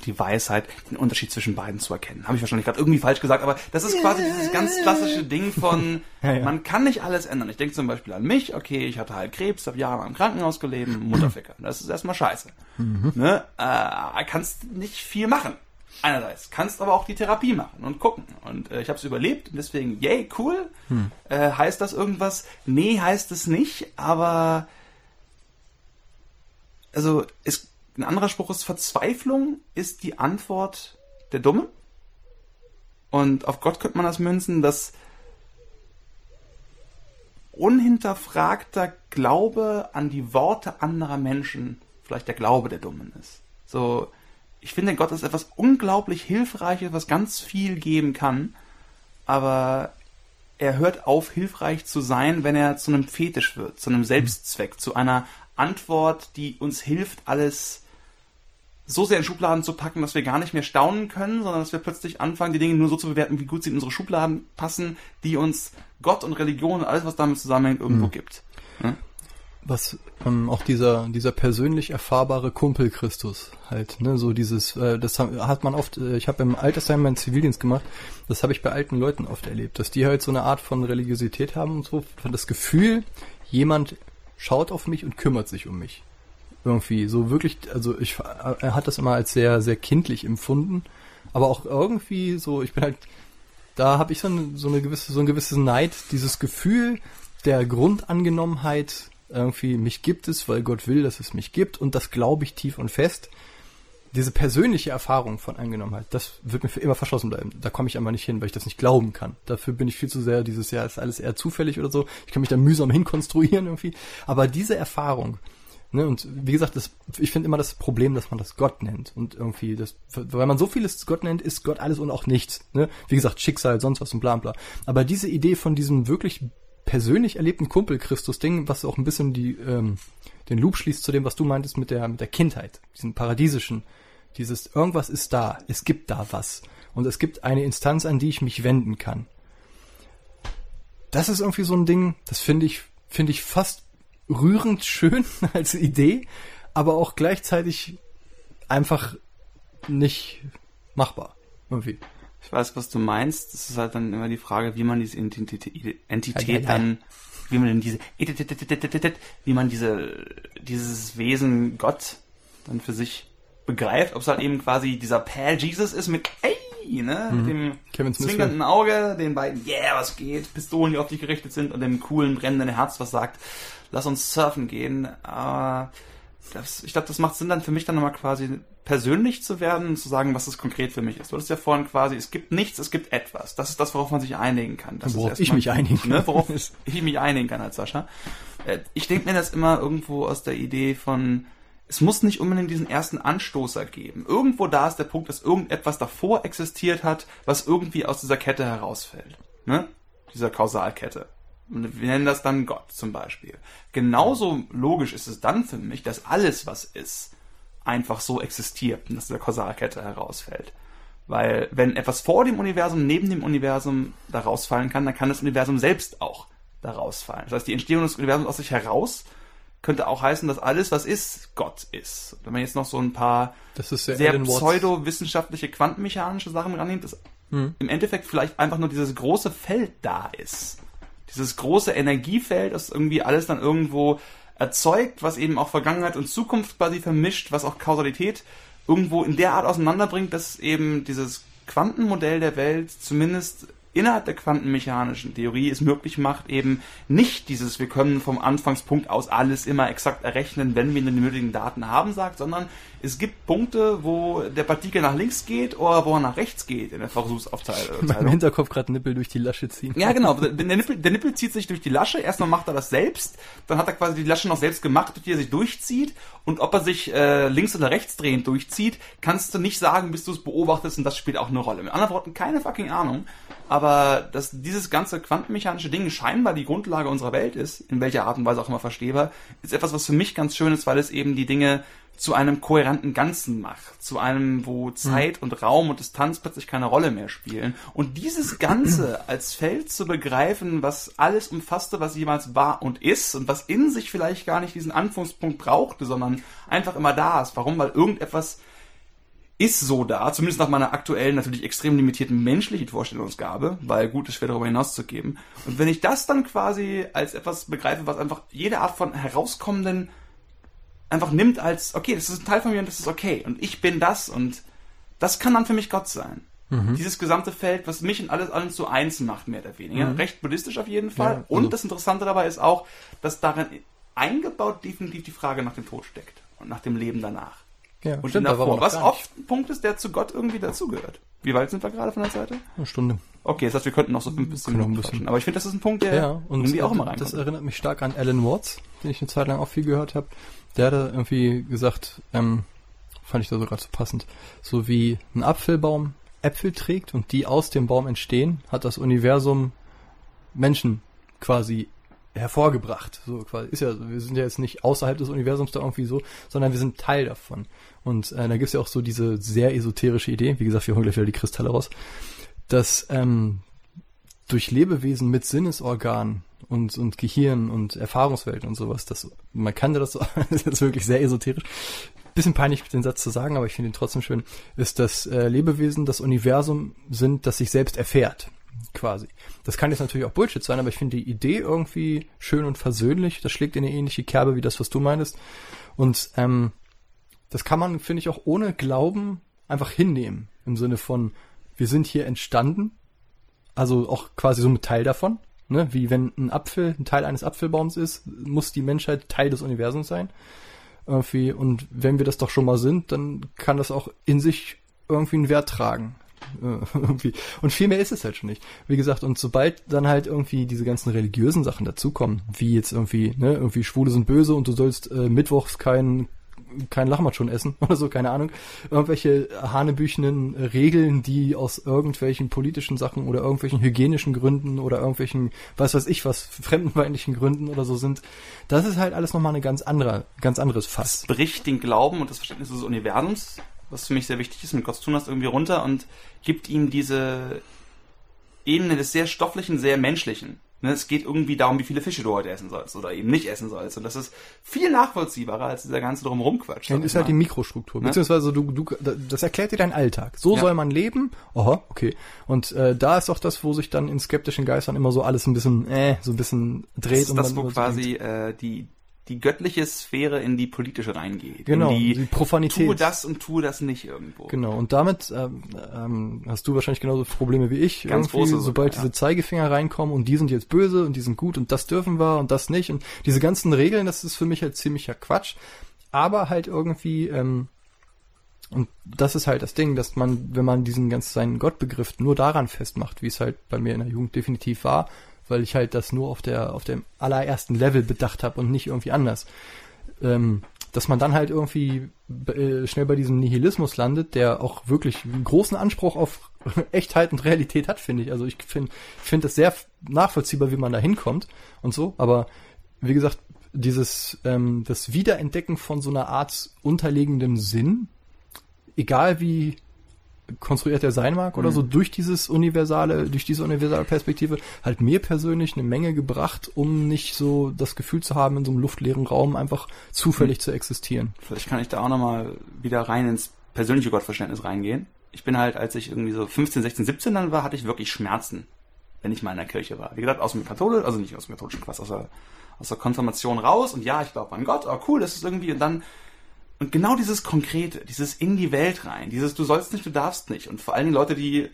Speaker 2: Die Weisheit, den Unterschied zwischen beiden zu erkennen. Habe ich wahrscheinlich gerade irgendwie falsch gesagt, aber das ist quasi dieses ganz klassische Ding von,
Speaker 1: Ja, ja.
Speaker 2: man kann nicht alles ändern. Ich denke zum Beispiel an mich, okay, ich hatte halt Krebs, habe Jahre im Krankenhaus gelebt, Mutterficker. Das ist erstmal scheiße. Ne? Äh, kannst nicht viel machen. Einerseits kannst aber auch die Therapie machen und gucken. Und äh, ich habe es überlebt und deswegen, yay, cool. Äh, heißt das irgendwas? Nee, heißt es nicht, aber also ist, ein anderer Spruch ist, Verzweiflung ist die Antwort der Dumme. Und auf Gott könnte man das münzen, dass unhinterfragter Glaube an die Worte anderer Menschen vielleicht der Glaube der Dummen ist. So, ich finde, Gott ist etwas unglaublich Hilfreiches, was ganz viel geben kann, aber er hört auf, hilfreich zu sein, wenn er zu einem Fetisch wird, zu einem Selbstzweck, zu einer Antwort, die uns hilft, alles so sehr in Schubladen zu packen, dass wir gar nicht mehr staunen können, sondern dass wir plötzlich anfangen, die Dinge nur so zu bewerten, wie gut sie in unsere Schubladen passen, die uns Gott und Religion und alles, was damit zusammenhängt, irgendwo gibt. Ne?
Speaker 1: was ähm, auch dieser dieser persönlich erfahrbare Kumpel Christus halt ne so dieses äh, das ha- hat man oft äh, ich habe im Altersheim meinen Zivildienst gemacht das habe ich bei alten Leuten oft erlebt dass die halt so eine Art von Religiosität haben und so von das Gefühl jemand schaut auf mich und kümmert sich um mich irgendwie so wirklich also ich er hat das immer als sehr sehr kindlich empfunden aber auch irgendwie so ich bin halt da habe ich so eine, so eine gewisse so ein gewisses Neid dieses Gefühl der Grundangenommenheit irgendwie mich gibt es, weil Gott will, dass es mich gibt und das glaube ich tief und fest. Diese persönliche Erfahrung von Angenommenheit, das wird mir für immer verschlossen bleiben. Da komme ich einfach nicht hin, weil ich das nicht glauben kann. Dafür bin ich viel zu sehr dieses Jahr ist alles eher zufällig oder so. Ich kann mich da mühsam hinkonstruieren irgendwie. Aber diese Erfahrung, ne, und wie gesagt, das, ich finde immer das Problem, dass man das Gott nennt und irgendwie das, weil man so vieles Gott nennt, ist Gott alles und auch nichts. Ne? Wie gesagt, Schicksal, sonst was und bla bla. Aber diese Idee von diesem wirklich persönlich erlebten Kumpel-Christus-Ding, was auch ein bisschen die, ähm, den Loop schließt zu dem, was du meintest mit der, mit der Kindheit, diesen paradiesischen, dieses irgendwas ist da, es gibt da was und es gibt eine Instanz, an die ich mich wenden kann. Das ist irgendwie so ein Ding, das finde ich, finde ich fast rührend schön als Idee, aber auch gleichzeitig einfach nicht machbar. Irgendwie.
Speaker 2: Ich weiß, was du meinst. Das ist halt dann immer die Frage, wie man diese Entität, dann, wie man denn diese, wie man diese, dieses Wesen Gott dann für sich begreift. Ob es halt eben quasi dieser Pal Jesus ist mit, ey, ne, mit dem
Speaker 1: Kevin
Speaker 2: zwinkernden Auge, den beiden, yeah, was geht, Pistolen, die auf dich gerichtet sind und dem coolen, brennenden Herz, was sagt, lass uns surfen gehen. Aber das, ich glaube, das macht Sinn dann für mich dann nochmal quasi persönlich zu werden und zu sagen, was es konkret für mich ist. Du hattest ja vorhin quasi, es gibt nichts, es gibt etwas. Das ist das, worauf man sich einigen kann. Das
Speaker 1: Worauf
Speaker 2: ist
Speaker 1: ich mich einigen kann.
Speaker 2: Ne, worauf ich mich einigen kann als Sascha. Äh, Ich denke mir das immer irgendwo aus der Idee von, es muss nicht unbedingt diesen ersten Anstoßer geben. Irgendwo da ist der Punkt, dass irgendetwas davor existiert hat, was irgendwie aus dieser Kette herausfällt. Ne? Dieser Kausalkette. Und wir nennen das dann Gott zum Beispiel. Genauso logisch ist es dann für mich, dass alles, was ist, einfach so existiert und aus dieser Kausalkette herausfällt. Weil wenn etwas vor dem Universum, neben dem Universum da rausfallen kann, dann kann das Universum selbst auch da rausfallen. Das heißt, die Entstehung des Universums aus sich heraus könnte auch heißen, dass alles, was ist, Gott ist. Wenn man jetzt noch so ein paar sehr
Speaker 1: Watts.
Speaker 2: pseudo-wissenschaftliche, quantenmechanische Sachen rannimmt, dass
Speaker 1: Hm.
Speaker 2: im Endeffekt vielleicht einfach nur dieses große Feld da ist. Dieses große Energiefeld, das irgendwie alles dann irgendwo erzeugt, was eben auch Vergangenheit und Zukunft quasi vermischt, was auch Kausalität irgendwo in der Art auseinanderbringt, dass eben dieses Quantenmodell der Welt zumindest innerhalb der quantenmechanischen Theorie es möglich macht, eben nicht dieses, wir können vom Anfangspunkt aus alles immer exakt errechnen, wenn wir die nötigen Daten haben, sagt, sondern es gibt Punkte, wo der Partikel nach links geht oder wo er nach rechts geht in der
Speaker 1: Im
Speaker 2: Versuchsaufteilung.
Speaker 1: Hinterkopf gerade Nippel durch die Lasche ziehen.
Speaker 2: Ja, genau. Der der Nippel, der Nippel zieht sich durch die Lasche. Erstmal macht er das selbst. Dann hat er quasi die Lasche noch selbst gemacht, durch die er sich durchzieht. Und ob er sich äh, links oder rechts drehend durchzieht, kannst du nicht sagen, bis du es beobachtest. Und das spielt auch eine Rolle. Mit anderen Worten, keine fucking Ahnung. Aber dass dieses ganze quantenmechanische Ding scheinbar die Grundlage unserer Welt ist, in welcher Art und Weise auch immer verstehbar, ist etwas, was für mich ganz schön ist, weil es eben die Dinge zu einem kohärenten Ganzen macht. Zu einem, wo Zeit und Raum und Distanz plötzlich keine Rolle mehr spielen. Und dieses Ganze als Feld zu begreifen, was alles umfasste, was jemals war und ist und was in sich vielleicht gar nicht diesen Anfangspunkt brauchte, sondern einfach immer da ist. Warum? Weil irgendetwas ist so da, zumindest nach meiner aktuellen, natürlich extrem limitierten menschlichen Vorstellungsgabe, weil gut ist schwer darüber hinauszugeben. Und wenn ich das dann quasi als etwas begreife, was einfach jede Art von herauskommenden einfach nimmt als, okay, das ist ein Teil von mir und das ist okay. Und ich bin das und das kann dann für mich Gott sein. Dieses gesamte Feld, was mich und alles, alles zu eins macht, mehr oder weniger. Recht buddhistisch auf jeden Fall.
Speaker 1: Ja,
Speaker 2: und
Speaker 1: also-
Speaker 2: das Interessante dabei ist auch, dass darin eingebaut definitiv die Frage nach dem Tod steckt und nach dem Leben danach.
Speaker 1: Ja,
Speaker 2: Und
Speaker 1: stimmt,
Speaker 2: davor. Was oft ein Punkt ist, der zu Gott irgendwie dazugehört. Wie weit sind wir gerade von der Seite?
Speaker 1: Eine Stunde.
Speaker 2: Okay, das heißt, wir könnten noch so fünf bis zehn
Speaker 1: ein
Speaker 2: Minuten
Speaker 1: bisschen.
Speaker 2: Aber ich finde, das ist ein Punkt, der
Speaker 1: Ja, und
Speaker 2: irgendwie auch immer
Speaker 1: das
Speaker 2: reinkommt.
Speaker 1: erinnert mich stark an Alan Watts, den ich eine Zeit lang auch viel gehört habe. Der hatte irgendwie gesagt, ähm, fand ich da sogar so passend, so wie ein Apfelbaum Äpfel trägt und die aus dem Baum entstehen, hat das Universum Menschen quasi hervorgebracht. So quasi ist ja, wir sind ja jetzt nicht außerhalb des Universums da irgendwie so, sondern wir sind Teil davon. Und äh, da gibt's ja auch so diese sehr esoterische Idee, wie gesagt, wir holen gleich wieder die Kristalle raus, dass ähm, durch Lebewesen mit Sinnesorganen und, und Gehirn und Erfahrungswelten und sowas, das, man kann das, so- das ist wirklich sehr esoterisch, bisschen peinlich den Satz zu sagen, aber ich finde ihn trotzdem schön, ist, dass äh, Lebewesen das Universum sind, das sich selbst erfährt, quasi. Das kann jetzt natürlich auch Bullshit sein, aber ich finde die Idee irgendwie schön und versöhnlich, das schlägt in eine ähnliche Kerbe wie das, was du meinst. Und ähm, das kann man, finde ich, auch ohne Glauben einfach hinnehmen. Im Sinne von, wir sind hier entstanden, also auch quasi so ein Teil davon. Ne? Wie wenn ein Apfel ein Teil eines Apfelbaums ist, muss die Menschheit Teil des Universums sein. Irgendwie. Und wenn wir das doch schon mal sind, dann kann das auch in sich irgendwie einen Wert tragen. Und viel mehr ist es halt schon nicht. Wie gesagt, und sobald dann halt irgendwie diese ganzen religiösen Sachen dazukommen, wie jetzt irgendwie, ne, irgendwie Schwule sind böse und du sollst äh, mittwochs kein kein Lachmatschon essen oder so, keine Ahnung. Irgendwelche hanebüchenen Regeln, die aus irgendwelchen politischen Sachen oder irgendwelchen hygienischen Gründen oder irgendwelchen, was weiß ich was, fremdenfeindlichen Gründen oder so sind. Das ist halt alles nochmal eine ganz andere, ganz anderes Fass.
Speaker 2: bricht den Glauben und das Verständnis des Universums, was für mich sehr wichtig ist, mit Gott zu tun hast, irgendwie runter und gibt ihm diese Ebene des sehr stofflichen, sehr menschlichen. Ne, es geht irgendwie darum, wie viele Fische du heute essen sollst oder eben nicht essen sollst. Und das ist viel nachvollziehbarer als dieser ganze drumherum Quatsch.
Speaker 1: Ja, ist halt die Mikrostruktur. Ne? Beziehungsweise du, du, das erklärt dir deinen Alltag. So ja. soll man leben. Aha, okay. Und äh, da ist auch das, wo sich dann in skeptischen Geistern immer so alles ein bisschen, äh, so ein bisschen dreht.
Speaker 2: Das ist das, wo quasi äh, die die göttliche Sphäre in die politische reingeht.
Speaker 1: Genau,
Speaker 2: die,
Speaker 1: die Profanität.
Speaker 2: Tue das und tue das nicht irgendwo.
Speaker 1: Genau, und damit ähm, ähm, hast du wahrscheinlich genauso Probleme wie ich.
Speaker 2: Ganz große
Speaker 1: Sobald ja. diese Zeigefinger reinkommen und die sind jetzt böse und die sind gut und das dürfen wir und das nicht. Und diese ganzen Regeln, das ist für mich halt ziemlicher Quatsch. Aber halt irgendwie, ähm, und das ist halt das Ding, dass man, wenn man diesen ganzen seinen Gottbegriff nur daran festmacht, wie es halt bei mir in der Jugend definitiv war, weil ich halt das nur auf der auf dem allerersten Level bedacht habe und nicht irgendwie anders. Ähm, dass man dann halt irgendwie äh, schnell bei diesem Nihilismus landet, der auch wirklich einen großen Anspruch auf Echtheit und Realität hat, finde ich. Also ich finde finde das sehr nachvollziehbar, wie man da hinkommt und so. Aber wie gesagt, dieses ähm, das Wiederentdecken von so einer Art unterlegendem Sinn, egal wie konstruiert er sein mag oder mhm. so, durch dieses universale, durch diese universale Perspektive, halt mir persönlich eine Menge gebracht, um nicht so das Gefühl zu haben, in so einem luftleeren Raum einfach zufällig mhm. zu existieren.
Speaker 2: Vielleicht kann ich da auch nochmal wieder rein ins persönliche Gottverständnis reingehen. Ich bin halt, als ich irgendwie so 15, 16, 17 dann war, hatte ich wirklich Schmerzen, wenn ich mal in der Kirche war. Wie gesagt, aus dem Katholischen, also nicht aus dem katholischen Quatsch, aus der, aus der Konfirmation raus und ja, ich glaube an Gott, oh cool, das ist irgendwie, und dann und genau dieses Konkrete, dieses in die Welt rein, dieses du sollst nicht, du darfst nicht. Und vor allen Dingen Leute, die,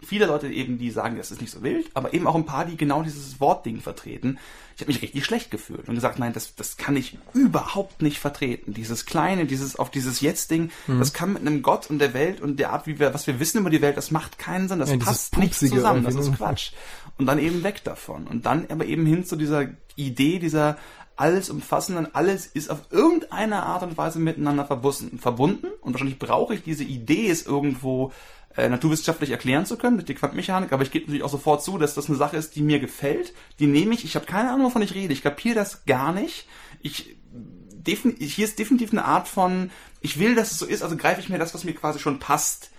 Speaker 2: viele Leute eben, die sagen, das ist nicht so wild, aber eben auch ein paar, die genau dieses Wortding vertreten. Ich habe mich richtig schlecht gefühlt und gesagt, nein, das, das kann ich überhaupt nicht vertreten. Dieses kleine, dieses auf dieses Jetzt-Ding, mhm. das kann mit einem Gott und der Welt und der Art, wie wir, was wir wissen über die Welt, das macht keinen Sinn, das ja, passt nicht zusammen, das ist Quatsch. Und dann eben weg davon. Und dann aber eben hin zu dieser Idee, dieser alles umfassend alles ist auf irgendeine Art und Weise miteinander verbunden, und wahrscheinlich brauche ich diese Idee, es irgendwo äh, naturwissenschaftlich erklären zu können mit der Quantenmechanik, aber ich gebe natürlich auch sofort zu, dass das eine Sache ist, die mir gefällt, die nehme ich, ich habe keine Ahnung, wovon ich rede, ich kapiere das gar nicht, ich hier ist definitiv eine Art von, ich will, dass es so ist, also greife ich mir das, was mir quasi schon passt,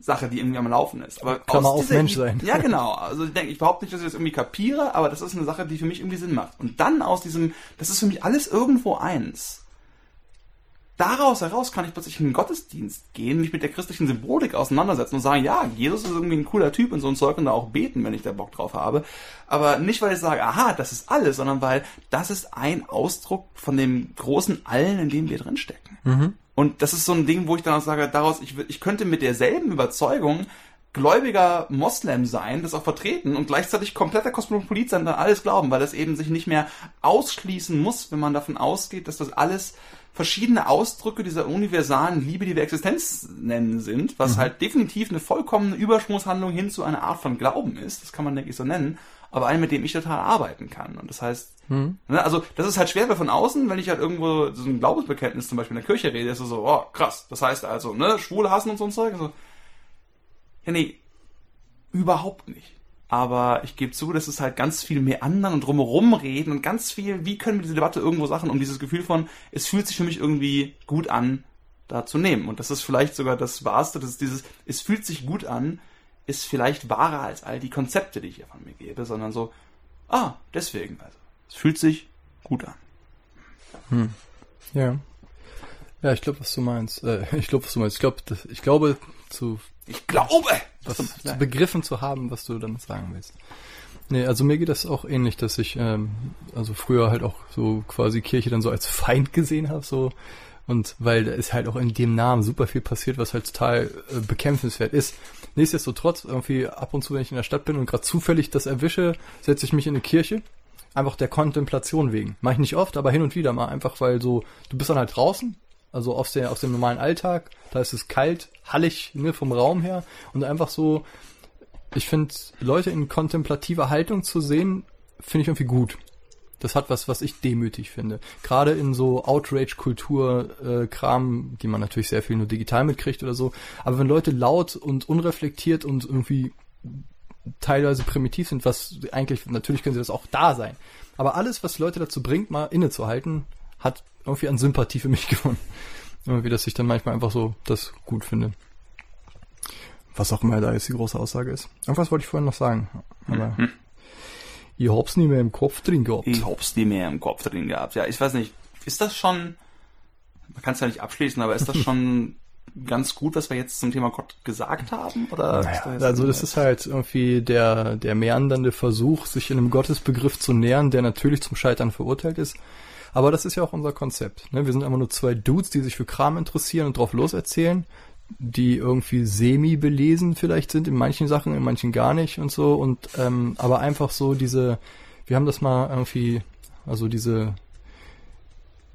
Speaker 2: Sache, die irgendwie am Laufen ist. Aber
Speaker 1: Klammer auf Mensch sein.
Speaker 2: Ja, genau. Also ich denke, ich behaupte nicht, dass ich das irgendwie kapiere, aber das ist eine Sache, die für mich irgendwie Sinn macht. Und dann aus diesem, das ist für mich alles irgendwo eins. Daraus heraus kann ich plötzlich in den Gottesdienst gehen, mich mit der christlichen Symbolik auseinandersetzen und sagen, ja, Jesus ist irgendwie ein cooler Typ und so ein Zeug und da auch beten, wenn ich da Bock drauf habe. Aber nicht, weil ich sage, aha, das ist alles, sondern weil das ist ein Ausdruck von dem großen Allen, in dem wir drinstecken. Mhm. Und das ist so ein Ding, wo ich dann auch sage, daraus, ich, ich könnte mit derselben Überzeugung gläubiger Moslem sein, das auch vertreten und gleichzeitig kompletter Kosmopolit sein, dann alles glauben, weil das eben sich nicht mehr ausschließen muss, wenn man davon ausgeht, dass das alles verschiedene Ausdrücke dieser universalen Liebe, die wir Existenz nennen sind, was mhm. halt definitiv eine vollkommene Übersprungshandlung hin zu einer Art von Glauben ist, das kann man denke ich so nennen, aber einen, mit dem ich total arbeiten kann. Und das heißt, hm. ne, also das ist halt schwer von außen, wenn ich halt irgendwo so ein Glaubensbekenntnis zum Beispiel in der Kirche rede, ist so, oh krass, das heißt also, ne, Schwule hassen und so ein Zeug. Also, ja, nee, überhaupt nicht. Aber ich gebe zu, dass es halt ganz viel mehr anderen und drumherum reden und ganz viel, wie können wir diese Debatte irgendwo Sachen um dieses Gefühl von, es fühlt sich für mich irgendwie gut an, da zu nehmen. Und das ist vielleicht sogar das Wahrste, das ist dieses, es fühlt sich gut an, ist vielleicht wahrer als all die Konzepte, die ich hier von mir gebe, sondern so, ah, deswegen also. Es fühlt sich gut an.
Speaker 1: Hm. Ja. Ja, ich glaube, was du meinst. Äh, ich glaube, was du meinst. Ich glaube, ich glaube zu.
Speaker 2: Ich glaube,
Speaker 1: was, zu begriffen zu haben, was du damit sagen willst. Nee, also mir geht das auch ähnlich, dass ich ähm, also früher halt auch so quasi Kirche dann so als Feind gesehen habe, so und weil da ist halt auch in dem Namen super viel passiert, was halt total äh, bekämpfenswert ist. Nichtsdestotrotz, irgendwie ab und zu, wenn ich in der Stadt bin und gerade zufällig das erwische, setze ich mich in eine Kirche. Einfach der Kontemplation wegen. Mache ich nicht oft, aber hin und wieder mal. Einfach weil so, du bist dann halt draußen, also aus, der, aus dem normalen Alltag, da ist es kalt, hallig ne, vom Raum her und einfach so, ich finde, Leute in kontemplativer Haltung zu sehen, finde ich irgendwie gut. Das hat was, was ich demütig finde. Gerade in so Outrage-Kultur-Kram, äh, die man natürlich sehr viel nur digital mitkriegt oder so. Aber wenn Leute laut und unreflektiert und irgendwie teilweise primitiv sind, was eigentlich, natürlich können sie das auch da sein. Aber alles, was Leute dazu bringt, mal innezuhalten, hat irgendwie an Sympathie für mich gewonnen. Irgendwie, dass ich dann manchmal einfach so das gut finde. was auch immer da jetzt die große Aussage ist. Irgendwas wollte ich vorhin noch sagen. Aber mhm. Ich hab's nie mehr im Kopf drin gehabt.
Speaker 2: Ich hab's nie mehr im Kopf drin gehabt. Ja, ich weiß nicht, ist das schon, man kann es ja nicht abschließen, aber ist das schon ganz gut, was wir jetzt zum Thema Gott gesagt haben? Oder
Speaker 1: naja, da also das ist halt irgendwie der, der meandernde Versuch, sich in einem Gottesbegriff zu nähern, der natürlich zum Scheitern verurteilt ist. Aber das ist ja auch unser Konzept. Ne? Wir sind einfach nur zwei Dudes, die sich für Kram interessieren und drauf loserzählen, die irgendwie semi-belesen vielleicht sind in manchen Sachen, in manchen gar nicht und so. Und ähm, aber einfach so diese, wir haben das mal irgendwie, also diese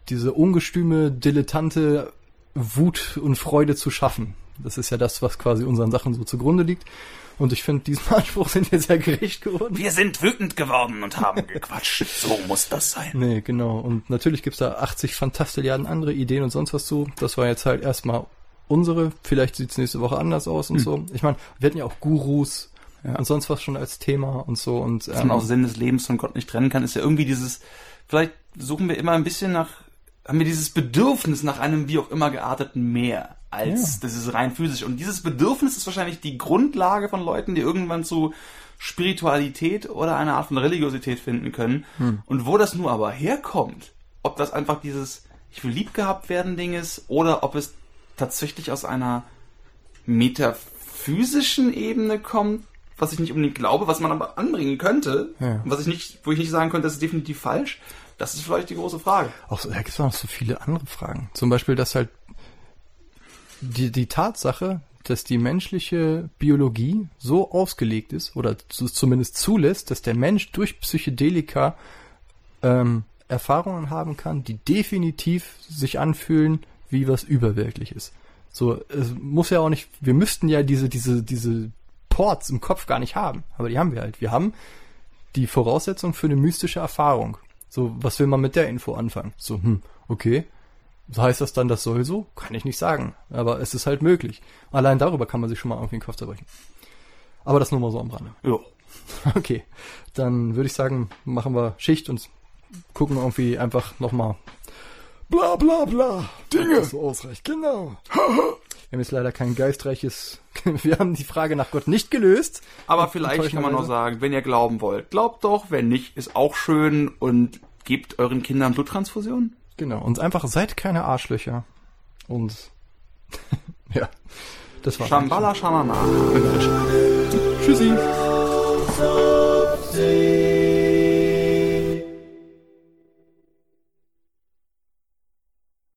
Speaker 1: diese ungestüme, dilettante Wut und Freude zu schaffen. Das ist ja das, was quasi unseren Sachen so zugrunde liegt. Und ich finde, diesem Anspruch sind wir sehr gerecht geworden.
Speaker 2: Wir sind wütend geworden und haben gequatscht. so muss das sein.
Speaker 1: Nee, genau. Und natürlich gibt's da 80 Fantastilliarden andere Ideen und sonst was zu. Das war jetzt halt erstmal unsere. Vielleicht sieht's nächste Woche anders aus und hm. so. Ich meine, wir hatten ja auch Gurus ja. und sonst was schon als Thema und so. Und,
Speaker 2: ähm, Dass man auch Sinn des Lebens von Gott nicht trennen kann, ist ja irgendwie dieses, vielleicht suchen wir immer ein bisschen nach haben wir dieses Bedürfnis nach einem wie auch immer gearteten Meer als ja. das ist rein physisch. Und dieses Bedürfnis ist wahrscheinlich die Grundlage von Leuten, die irgendwann zu Spiritualität oder einer Art von Religiosität finden können. Hm. Und wo das nur aber herkommt, ob das einfach dieses Ich will lieb gehabt werden Ding ist oder ob es tatsächlich aus einer metaphysischen Ebene kommt, was ich nicht unbedingt glaube, was man aber anbringen könnte, ja. was ich nicht, wo ich nicht sagen könnte, das ist definitiv falsch. Das ist vielleicht die große Frage.
Speaker 1: Auch, da gibt es noch so viele andere Fragen. Zum Beispiel, dass halt die, die Tatsache, dass die menschliche Biologie so ausgelegt ist oder zumindest zulässt, dass der Mensch durch Psychedelika ähm, Erfahrungen haben kann, die definitiv sich anfühlen, wie was überwirklich ist. So, es muss ja auch nicht, wir müssten ja diese, diese, diese Ports im Kopf gar nicht haben, aber die haben wir halt. Wir haben die Voraussetzung für eine mystische Erfahrung. So, was will man mit der Info anfangen? So, hm, okay. Heißt das dann, das soll so? Kann ich nicht sagen. Aber es ist halt möglich. Allein darüber kann man sich schon mal irgendwie den Kopf zerbrechen. Aber das nur mal so am Rande.
Speaker 2: Ja.
Speaker 1: Okay. Dann würde ich sagen, machen wir Schicht und gucken irgendwie einfach nochmal. Bla bla bla. Dinge. So ausreicht. Genau. Wir haben jetzt leider kein geistreiches, wir haben die Frage nach Gott nicht gelöst.
Speaker 2: Aber vielleicht kann man noch sagen, wenn ihr glauben wollt, glaubt doch, wenn nicht, ist auch schön und gebt euren Kindern Bluttransfusionen.
Speaker 1: Genau, und einfach seid keine Arschlöcher. Und ja, das war
Speaker 2: Shambhala Shamana.
Speaker 1: Tschüssi.